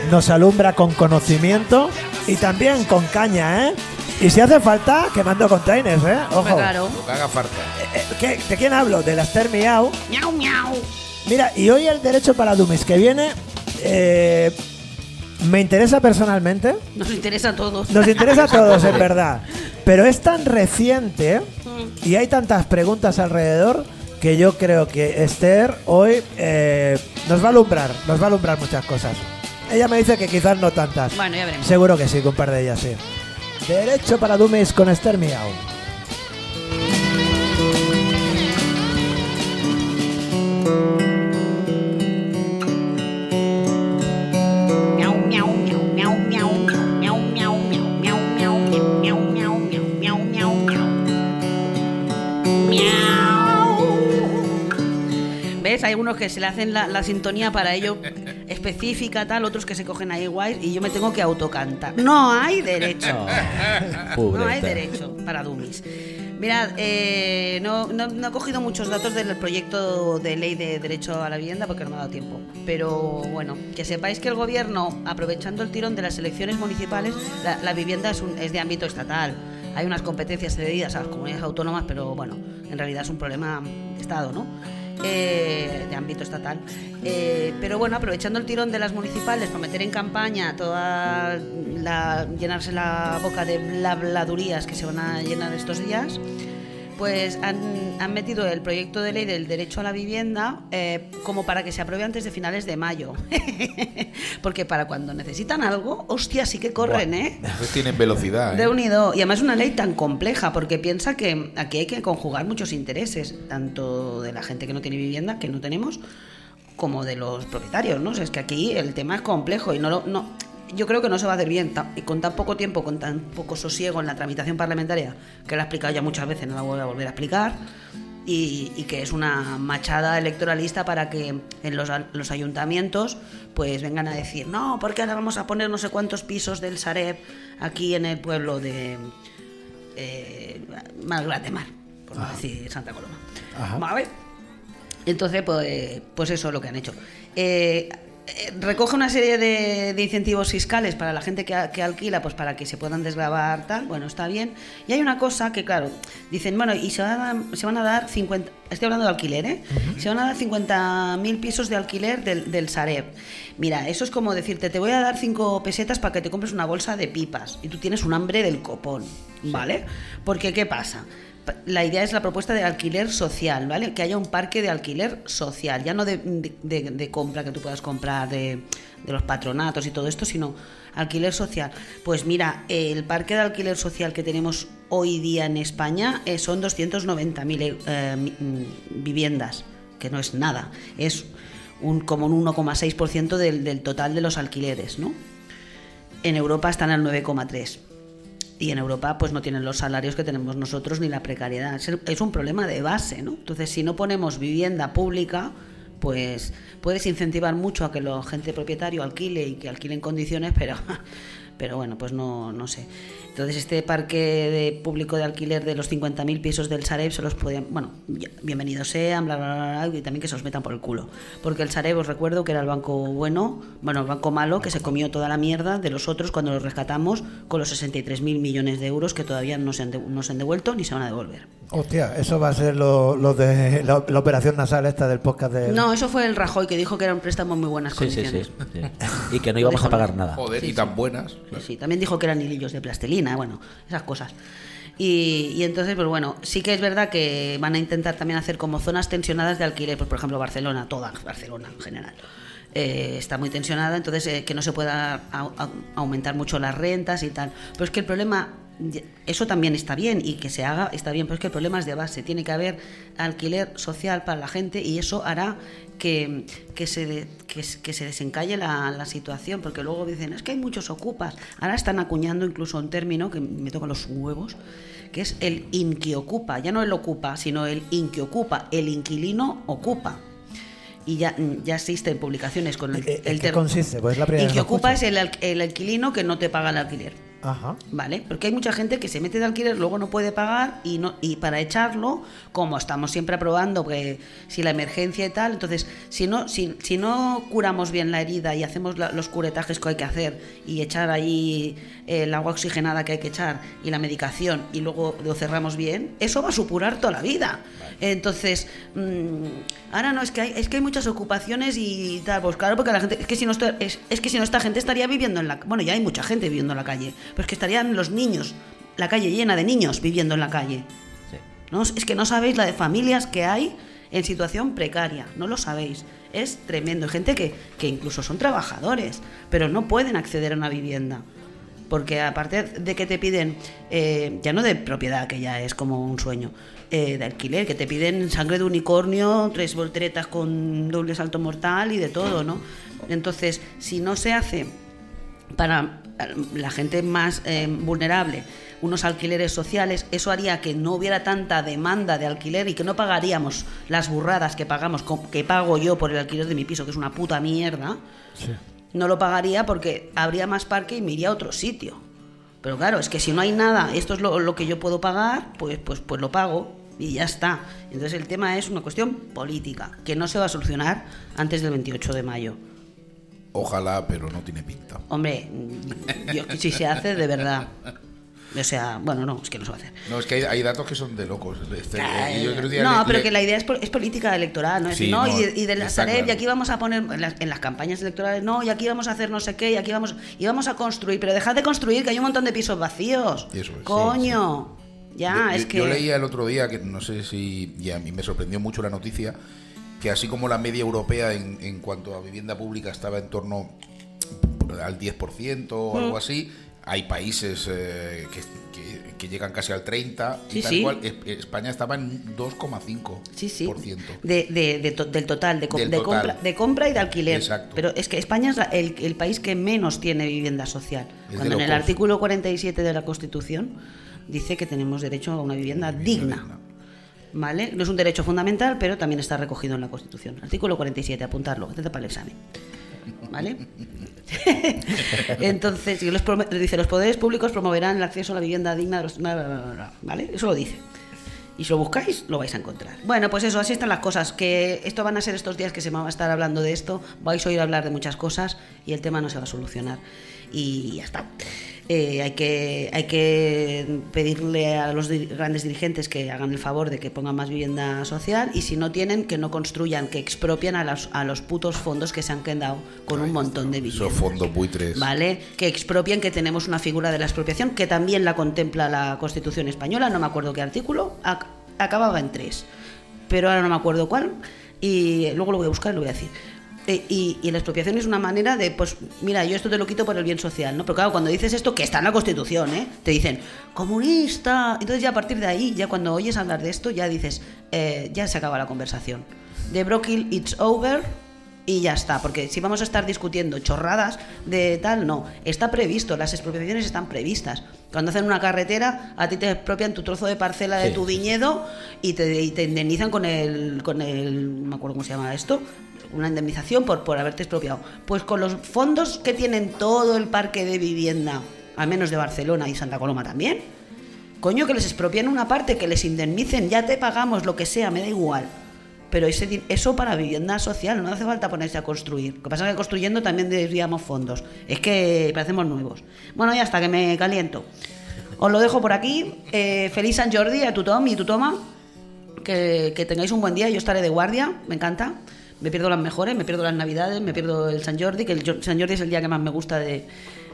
nos alumbra con conocimiento y también con caña, ¿eh? Y si hace falta, quemando containers, ¿eh? Ojo. Claro. Lo que haga falta. Eh, ¿qué- ¿De quién hablo? De la Esther Miau. Miau, miau. Mira, y hoy el derecho para Dummies que viene eh, me interesa personalmente. Nos interesa a todos. Nos interesa a <laughs> todos, en verdad. Pero es tan reciente y hay tantas preguntas alrededor que yo creo que Esther hoy eh, nos va a alumbrar, nos va a alumbrar muchas cosas. Ella me dice que quizás no tantas. Bueno, ya veremos. Seguro que sí, que un par de ellas sí. Derecho para Dummies con Esther. Miau, ¿Ves? Hay unos que se le hacen la, la sintonía para ello específica, tal, otros que se cogen ahí guays y yo me tengo que autocantar. No hay derecho. <laughs> No hay derecho para dummies. Mirad, eh, no, no- no he cogido muchos datos del proyecto de ley de derecho a la vivienda porque no me ha dado tiempo. Pero bueno, que sepáis que el gobierno, aprovechando el tirón de las elecciones municipales, la, la vivienda es, un- es de ámbito estatal. Hay unas competencias cedidas a las comunidades autónomas, pero bueno, en realidad es un problema de Estado, ¿no? Eh, de ámbito estatal. Eh, pero bueno, aprovechando el tirón de las municipales para meter en campaña toda la. llenarse la boca de blabladurías que se van a llenar estos días, pues han, han metido el proyecto de ley del derecho a la vivienda eh, como para que se apruebe antes de finales de mayo. <laughs> Porque para cuando necesitan algo, hostia, sí que corren, ¿eh? Entonces tienen velocidad. De ¿eh? unido. Y además es una ley tan compleja, porque piensa que aquí hay que conjugar muchos intereses, tanto de la gente que no tiene vivienda, que no tenemos, como de los propietarios, ¿no? O sea, es que aquí el tema es complejo y no lo. No, yo creo que no se va a hacer bien y con tan poco tiempo, con tan poco sosiego en la tramitación parlamentaria, que la he explicado ya muchas veces, no la voy a volver a explicar, y, y que es una machada electoralista para que en los, los ayuntamientos pues vengan a decir, no, porque ahora vamos a poner no sé cuántos pisos del Sareb aquí en el pueblo de eh, Malgrat de Mar, por no decir Santa Coloma. ¿Vale? Entonces, pues, pues eso es lo que han hecho. Eh, recoge una serie de, de incentivos fiscales para la gente que, alquila, pues para que se puedan desgravar tal, bueno, está bien. Y hay una cosa que, claro, dicen, bueno, y se van a, dar- se van a dar 50, estoy hablando de alquiler, ¿eh? Se van a dar 50.000 pisos de alquiler del, del Sareb. Mira, eso es como decirte, te voy a dar 5 pesetas para que te compres una bolsa de pipas y tú tienes un hambre del copón, ¿vale? Porque, ¿qué pasa? La idea es la propuesta de alquiler social, ¿vale? Que haya un parque de alquiler social, ya no de, de- compra que tú puedas comprar de, los patronatos y todo esto, sino alquiler social. Pues mira, el parque de alquiler social que tenemos hoy día en España eh, son 290.000 eh, mi- mm, viviendas, que no es nada, es un, como un 1,6% del, del total de los alquileres, ¿no? En Europa están al 9,3%. Y en Europa pues no tienen los salarios que tenemos nosotros ni la precariedad. Es, un problema de base, ¿no? Entonces, si no ponemos vivienda pública, pues puedes incentivar mucho a que la gente propietario alquile y que alquile en condiciones, pero, <laughs> pero bueno, pues no, no sé. Entonces, este parque de público de alquiler de los 50.000 pisos del Sareb se los podían, bueno, bienvenidos sean, bla, bla, bla, bla, y también que se los metan por el culo. Porque el Sareb, os recuerdo que era el banco bueno, bueno, el banco malo, que se comió toda la mierda de los otros cuando los rescatamos con los 63.000 millones de euros que todavía no se han, de- no se han devuelto ni se van a devolver. Hostia, eso va a ser lo, lo de la, la operación nasal esta del podcast de... No, eso fue el Rajoy que dijo que era un préstamo en muy buenas Sí, sí, condiciones. sí, sí. Y que no íbamos a pagar nada. Joder, Sí, y tan buenas. Sí, también dijo que eran hilillos de plastilina, bueno, esas cosas. Y, y entonces, pues bueno, sí que es verdad que van a intentar también hacer como zonas tensionadas de alquiler, pues por ejemplo Barcelona, toda Barcelona en general. eh, está muy tensionada, entonces eh, que no se pueda au- au- aumentar mucho las rentas y tal. Pero es que el problema, eso también está bien y que se haga está bien, pero es que el problema es de base. Tiene que haber alquiler social para la gente y eso hará que, que, se, de- que, que se desencalle la, la situación, porque luego dicen, es que hay muchos ocupas. Ahora están acuñando incluso un término que me toca los huevos, que es el inquiocupa. Ya no el ocupa, sino el inquiocupa. El inquilino ocupa. Y ya, ya existen publicaciones con el, ¿En el qué ter- consiste? Pues es la primera Inquiocupa es el, el alquilino que no te paga el alquiler. Ajá. ¿Vale? Porque hay mucha gente que se mete de alquiler, luego no puede pagar y no y para echarlo, como estamos siempre aprobando que si la emergencia y tal, entonces si no si, si no curamos bien la herida y hacemos la- los curetajes que hay que hacer y echar ahí eh, el agua oxigenada que hay que echar y la medicación y luego lo cerramos bien, eso va a supurar toda la vida. Entonces, mm, ahora no es que hay es que hay muchas ocupaciones y tal, pues claro, porque la gente es que si no esto- es, es que si no esta gente estaría viviendo en la bueno, ya hay mucha gente viviendo en la calle, pero es que estarían los niños, la calle llena de niños viviendo en la calle. ¿no? Es que no sabéis la de familias que hay en situación precaria, no lo sabéis. Es tremendo. Hay gente que, que incluso son trabajadores, pero no pueden acceder a una vivienda. Porque aparte de que te piden, eh, ya no de propiedad, que ya es como un sueño, eh, de alquiler, que te piden sangre de unicornio, tres volteretas con doble salto mortal y de todo, ¿no? Entonces, si no se hace para la gente más eh, vulnerable unos alquileres sociales, eso haría que no hubiera tanta demanda de alquiler y que no pagaríamos las burradas que pagamos, que pago yo por el alquiler de mi piso, que es una puta mierda. No lo pagaría porque habría más parque y me iría a otro sitio. Pero claro, es que si no hay nada, esto es lo, lo que yo puedo pagar, pues, pues, pues lo pago y ya está. Entonces el tema es una cuestión política, que no se va a solucionar antes del 28 de mayo. Ojalá, pero no tiene pinta. Hombre, yo, si se hace, de verdad. O sea, bueno, no, es que no se va a hacer. No, es que hay, hay datos que son de locos. Este, eh, yo creo que no, le- pero le- que la idea es, es política electoral, ¿no? Es Sí, decir, no, no, y, de, y de la Sareb, y aquí vamos a poner, en las, en las campañas electorales, no, y aquí vamos a hacer no sé qué, y aquí vamos, y vamos a construir, pero dejad de construir, que hay un montón de pisos vacíos. Eso es, Coño. Ya, yo, es yo- que... yo leía el otro día, que no sé si, y a mí me sorprendió mucho la noticia, que así como la media europea en, en cuanto a vivienda pública estaba en torno al 10% o algo Mm. así, hay países eh, que, que- que llegan casi al 30%, Sí, y tal sí. cual. Es- España estaba en 2,5%. Sí, sí. De, de- de to- del total, de, com- Del de total. compra, de compra y de alquiler. Exacto. Pero es que España es el, el país que menos tiene vivienda social. Es Cuando en el artículo 47 de la Constitución dice que tenemos derecho a una vivienda digna. ¿Vale? No es un derecho fundamental, pero también está recogido en la Constitución. Artículo 47, apuntarlo, atenta para el examen. ¿Vale? <laughs> Entonces, los dice, los poderes públicos promoverán el acceso a la vivienda digna de los... ¿Vale? Eso lo dice. Y si lo buscáis, lo vais a encontrar. Bueno, pues eso, así están las cosas. Que esto van a ser estos días que se va a estar hablando de esto. Vais a oír hablar de muchas cosas y el tema no se va a solucionar. Y ya está. Eh, hay, que, hay que pedirle a los grandes dirigentes que hagan el favor de que pongan más vivienda social y si no tienen, que no construyan, que expropian a los, a los putos fondos que se han quedado con un montón de viviendas. Esos fondos buitres. ¿Vale? Que expropien, que tenemos una figura de la expropiación que también la contempla la Constitución española, no me acuerdo qué artículo, ac- acababa en tres, pero ahora no me acuerdo cuál, y luego lo voy a buscar y lo voy a decir. Eh, Y, y la expropiación es una manera de, pues, mira, yo esto te lo quito por el bien social, ¿no? Pero claro, cuando dices esto, que está en la Constitución, ¿eh? Te dicen, comunista. Entonces ya a partir de ahí, ya cuando oyes hablar de esto, ya dices, eh, ya se acaba la conversación. De Brockhill, it's over, y ya está, porque si vamos a estar discutiendo chorradas de tal, no, está previsto, las expropiaciones están previstas. Cuando hacen una carretera, a ti te expropian tu trozo de parcela de Sí. tu viñedo y te, y te indemnizan con el, con el, no me acuerdo cómo se llama esto, una indemnización por, por haberte expropiado. Pues con los fondos que tienen todo el parque de vivienda, al menos de Barcelona y Santa Coloma también, coño, que les expropien una parte, que les indemnicen, ya te pagamos lo que sea, me da igual. Pero ese, eso para vivienda social, no hace falta ponerse a construir. Lo que pasa es que construyendo también desviamos fondos. Es que parecemos nuevos. Bueno, ya hasta que me caliento. Os lo dejo por aquí. Eh, feliz San Jordi a tu Tom y tu Toma. Que tengáis un buen día. Yo estaré de guardia, me encanta. Me pierdo las mejores, me pierdo las Navidades, me pierdo el San Jordi, que el San Jordi es el día que más me gusta de-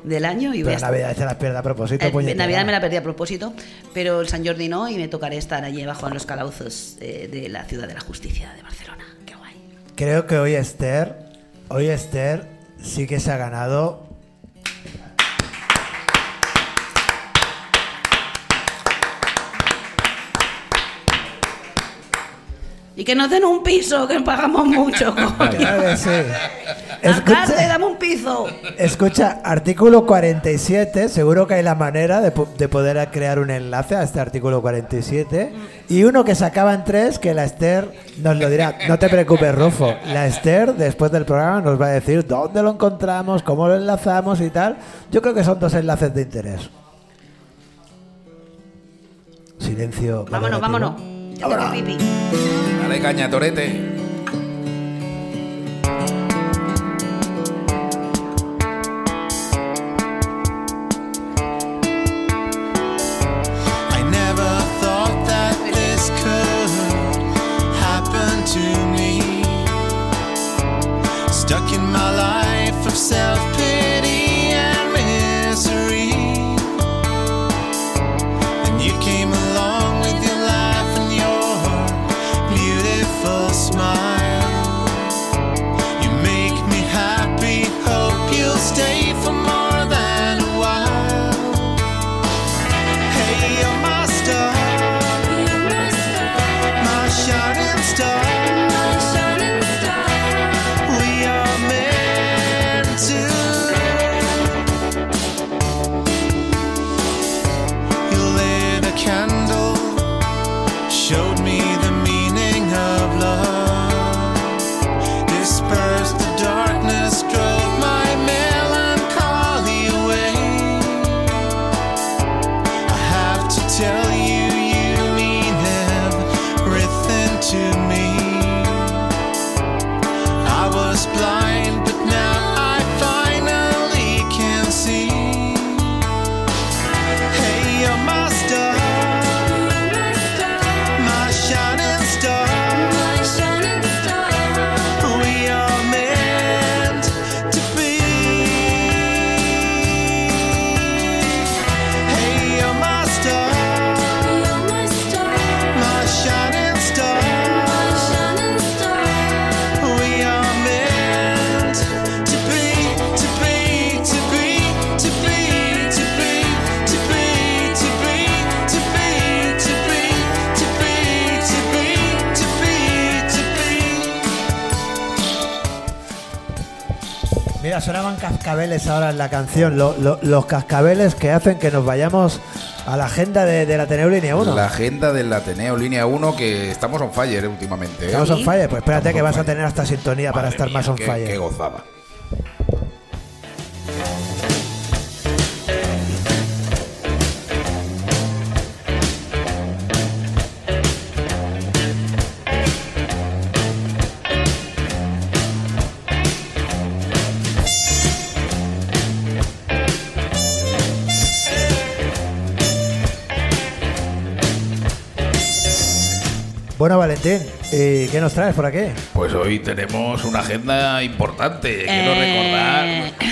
del año. Y Pero Navidad se las pierde a propósito. eh, puñetera. Navidad me la perdí a propósito, pero el San Jordi no y me tocaré estar allí abajo en los calauzos eh, de la ciudad de la justicia de Barcelona. Creo que hoy Esther, hoy Esther sí que se ha ganado. Y que nos den un piso, que pagamos mucho. <laughs> Claro que sí. Escucha. ¡Alcalde, dame un piso! Escucha, artículo 47, seguro que hay la manera de, po- de poder crear un enlace a este artículo 47. Y uno que se acaba en tres, que la Esther nos lo dirá. No te preocupes, Rufo. La Esther, después del programa, nos va a decir dónde lo encontramos, cómo lo enlazamos y tal. Yo creo que son dos enlaces de interés. Silencio. Vámonos, valorativo. vámonos. Ya tengo pipi. Dale caña, Torete. Cascabeles ahora en la canción. lo- lo- los cascabeles que hacen que nos vayamos a la agenda de, del Ateneo Línea 1. La agenda del Ateneo Línea 1 que estamos on fire últimamente. ¿eh? Estamos on fire. Pues espérate Estamos que vas a fire. tener hasta sintonía para Madre estar mía, más on qué- fire. Qué gozada. Valentín, ¿y qué nos traes por aquí? Pues hoy tenemos una agenda importante. Quiero Eh, recordar. <laughs>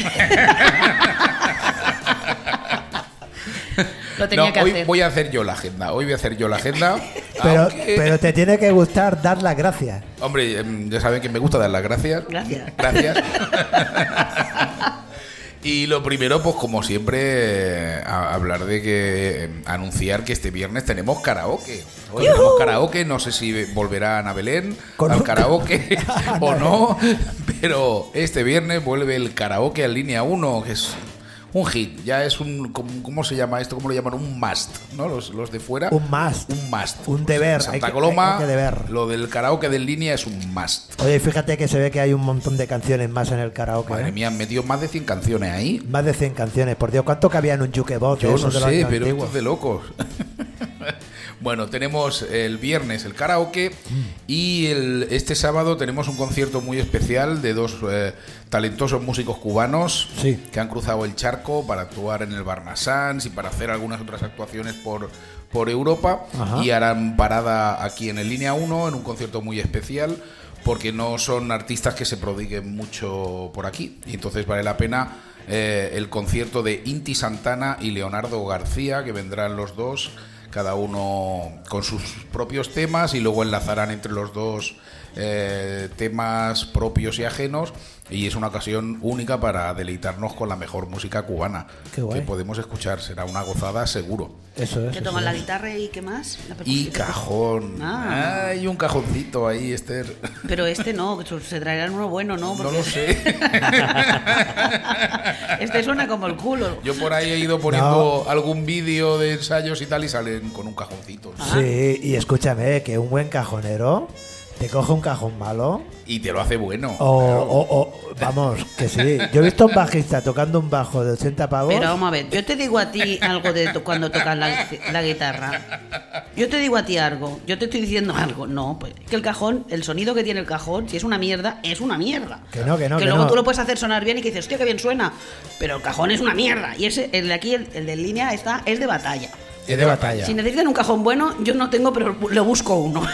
Lo tenía No, que hoy hacer. voy a hacer yo la agenda. Hoy voy a hacer yo la agenda. <laughs> Pero, aunque- pero te tiene que gustar dar las gracias. Hombre, em, ya saben que me gusta dar las gracias. Gracias. Gracias. <laughs> y lo primero, pues como siempre, eh, a- hablar de que em, anunciar que este viernes tenemos karaoke. Hoy tenemos karaoke, no sé si volverán a Belén Con al un- karaoke <laughs> o no, pero este viernes vuelve el karaoke en línea 1, que es un hit, ya es un, ¿cómo, se llama esto? ¿Cómo lo llaman? Un must, ¿no? Los, los de fuera. Un must. Un must. Un deber. Santa hay que- Coloma, hay que deber. lo del karaoke de línea es un must. Oye, fíjate que se ve que hay un montón de canciones más en el karaoke. Madre ¿eh? mía, han metido más de 100 canciones ahí. Más de 100 canciones, por Dios. ¿Cuánto cabía en un jukebox? Yo no sé, pero esto es de locos. <laughs> bueno, tenemos el viernes el karaoke y el, este sábado tenemos un concierto muy especial de dos eh, talentosos músicos cubanos Sí. que han cruzado el charco para actuar en el Barnasans y para hacer algunas otras actuaciones por, por Europa Ajá. y harán parada aquí en el Línea 1 en un concierto muy especial porque no son artistas que se prodiguen mucho por aquí y entonces vale la pena eh, el concierto de Inti Santana y Leonardo García que vendrán los dos cada uno con sus propios temas y luego enlazarán entre los dos eh, temas propios y ajenos y es una ocasión única para deleitarnos con la mejor música cubana Qué guay. que podemos escuchar. Será una gozada seguro. Eso es. Que toman la guitarra y qué más. La Y cajón. Ah. Hay un cajoncito ahí, Esther. Pero este no, que se traerán uno bueno, ¿no? No Porque lo sé. <laughs> este suena como el culo. Yo por ahí he ido poniendo algún vídeo de ensayos y tal y salen con un cajoncito. Sí, y escúchame, que un buen cajonero te coge un cajón malo Y te lo hace bueno. o, o- o- vamos, que sí. Yo he visto a un bajista tocando un bajo de 80 pavos. Pero vamos a ver, yo te digo a ti algo de to- cuando tocas la, la guitarra. Yo te digo a ti algo, yo te estoy diciendo algo. No, pues que el cajón, el sonido que tiene el cajón, si es una mierda, es una mierda. Que no, que no, que luego no. tú lo puedes hacer sonar bien y que dices, hostia, que bien suena. Pero el cajón es una mierda. Y ese, el de aquí, el, el de en línea, está, es de batalla. Es de batalla. Si necesitan un cajón bueno, yo no tengo, pero le busco uno. <laughs>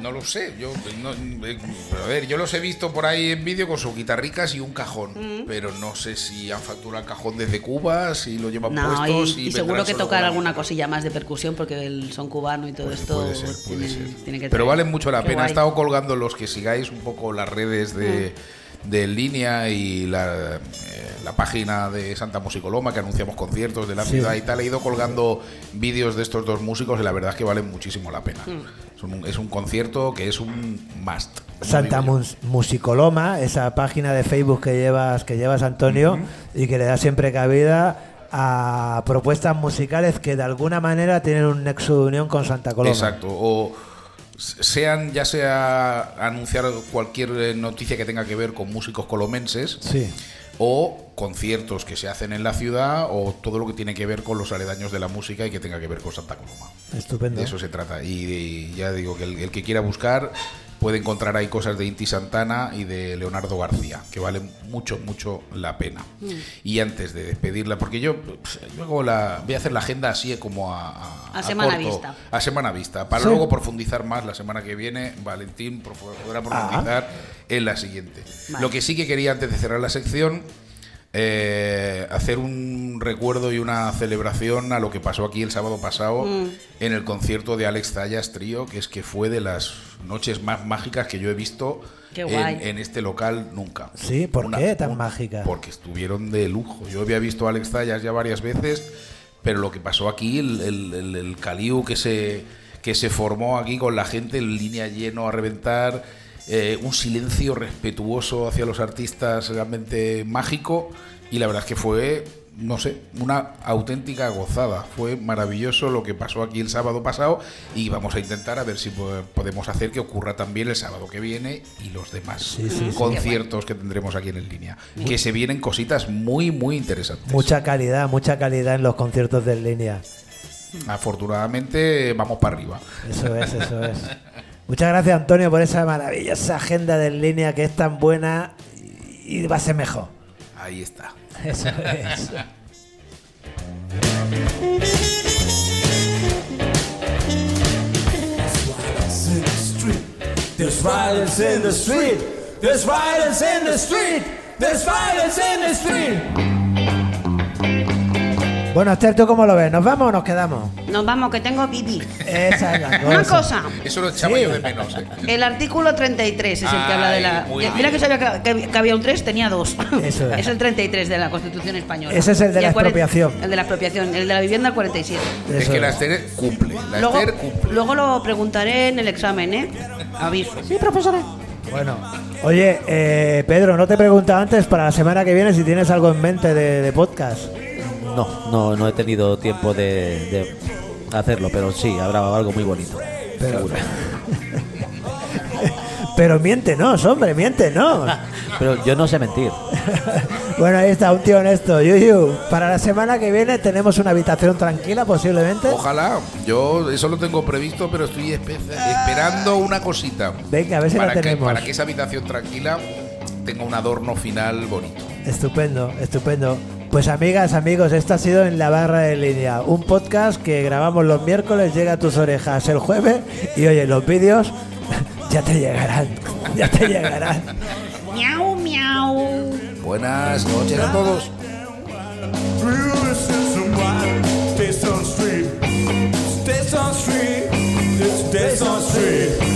No lo sé. Yo, no- eh, a ver, yo los he visto por ahí en vídeo con sus guitarricas y un cajón. Mm. Pero no sé si han facturado el cajón desde Cuba, si lo llevan No, puestos. y, si y vendrán seguro que tocar con- alguna cosilla más de percusión porque el son cubano y todo esto Puede ser, puede tiene, ser. tiene que Pero valen mucho la Qué pena. He estado colgando los que sigáis un poco las redes de, de línea y la, eh, la página de Santa Musicoloma que anunciamos conciertos de la Sí. ciudad y tal. He ido colgando vídeos de estos dos músicos y la verdad es que valen muchísimo la pena. Mm. Es, un, es un concierto que es un must. Santa. Mus- Musicoloma, esa página de Facebook que llevas, que llevas Antonio, y que le da siempre cabida a propuestas musicales que de alguna manera tienen un nexo de unión con Santa Coloma. Exacto. O sean ya sea anunciar cualquier eh, noticia que tenga que ver con músicos colomenses Sí. o conciertos que se hacen en la ciudad o todo lo que tiene que ver con los aledaños de la música y que tenga que ver con Santa Coloma. Estupendo. De eso se trata. Y, y ya digo que el, el que quiera buscar puede encontrar ahí cosas de Inti Santana y de Leonardo García, que valen mucho, mucho la pena. Mm. Y antes de despedirla, porque yo pues, luego la, voy a hacer la agenda así como a, a- A semana corto, vista. A semana vista, para Sí. luego profundizar más la semana que viene. Valentín podrá profundizar en la siguiente. Vale. Lo que sí que quería antes de cerrar la sección, eh, hacer un recuerdo y una celebración a lo que pasó aquí el sábado pasado Mm. en el concierto de Alex Zayas Trío, que es que fue de las noches más mágicas que yo he visto en, este local nunca. Sí, ¿por Una- qué tan un- mágica? Porque estuvieron de lujo. Yo había visto a Alex Zayas ya varias veces, pero lo que pasó aquí, el, el, el- el caliu que se, que se formó aquí con la gente en línea lleno a reventar, eh, un silencio respetuoso hacia los artistas realmente mágico, y la verdad es que fue, no sé, una auténtica gozada. Fue maravilloso lo que pasó aquí el sábado pasado, y vamos a intentar a ver si po- podemos hacer que ocurra también el sábado que viene y los demás Sí, sí, sí. conciertos que tendremos aquí en línea. Que se vienen cositas muy, muy interesantes. Mucha calidad, mucha calidad en los conciertos de en línea. Afortunadamente vamos para arriba. Eso es, eso es. <laughs> Muchas gracias, Antonio, por esa maravillosa agenda de en línea que es tan buena y y va a ser mejor. Ahí está. Eso es. There's violence in the street. There's violence in the street. There's violence in the street. Bueno, Esther, ¿tú cómo lo ves? ¿Nos vamos o nos quedamos? Nos vamos, que tengo pipí. Esa es la cosa. Una cosa. Eso lo echaba Sí. yo de menos. ¿eh? El artículo 33 es el que habla de la. Mira que bien. sabía que, había un 3, tenía dos. Eso es. es el 33 de la Constitución Española. Ese es el de Y la expropiación. El de la expropiación. El de la vivienda, el 47. Es Eso que la es. Esther cumple. La Luego, Esther cumple. luego lo preguntaré en el examen, ¿eh? Aviso. Sí, profesora. Bueno, oye, eh, Pedro, no te he preguntado antes para la semana que viene si tienes algo en mente de, de podcast. No, no, no he tenido tiempo de, de hacerlo, pero sí, habrá algo muy bonito. Pero- seguro. <laughs> Pero miéntenos, hombre, miéntenos. <laughs> Pero yo no sé mentir. <laughs> bueno, ahí está, un tío honesto. Yuyu, para la semana que viene tenemos una habitación tranquila, posiblemente. Ojalá. Yo eso lo tengo previsto, pero estoy espe- esperando una cosita. Venga, a ver si la que, tenemos. para que esa habitación tranquila tenga un adorno final bonito. Estupendo, estupendo. Pues amigas, amigos, esto ha sido en la barra de línea, un podcast que grabamos los miércoles, llega a tus orejas el jueves y oye, los vídeos <laughs> ya te llegarán, <laughs> ya te llegarán. Miau, miau. Buenas noches a todos. Street.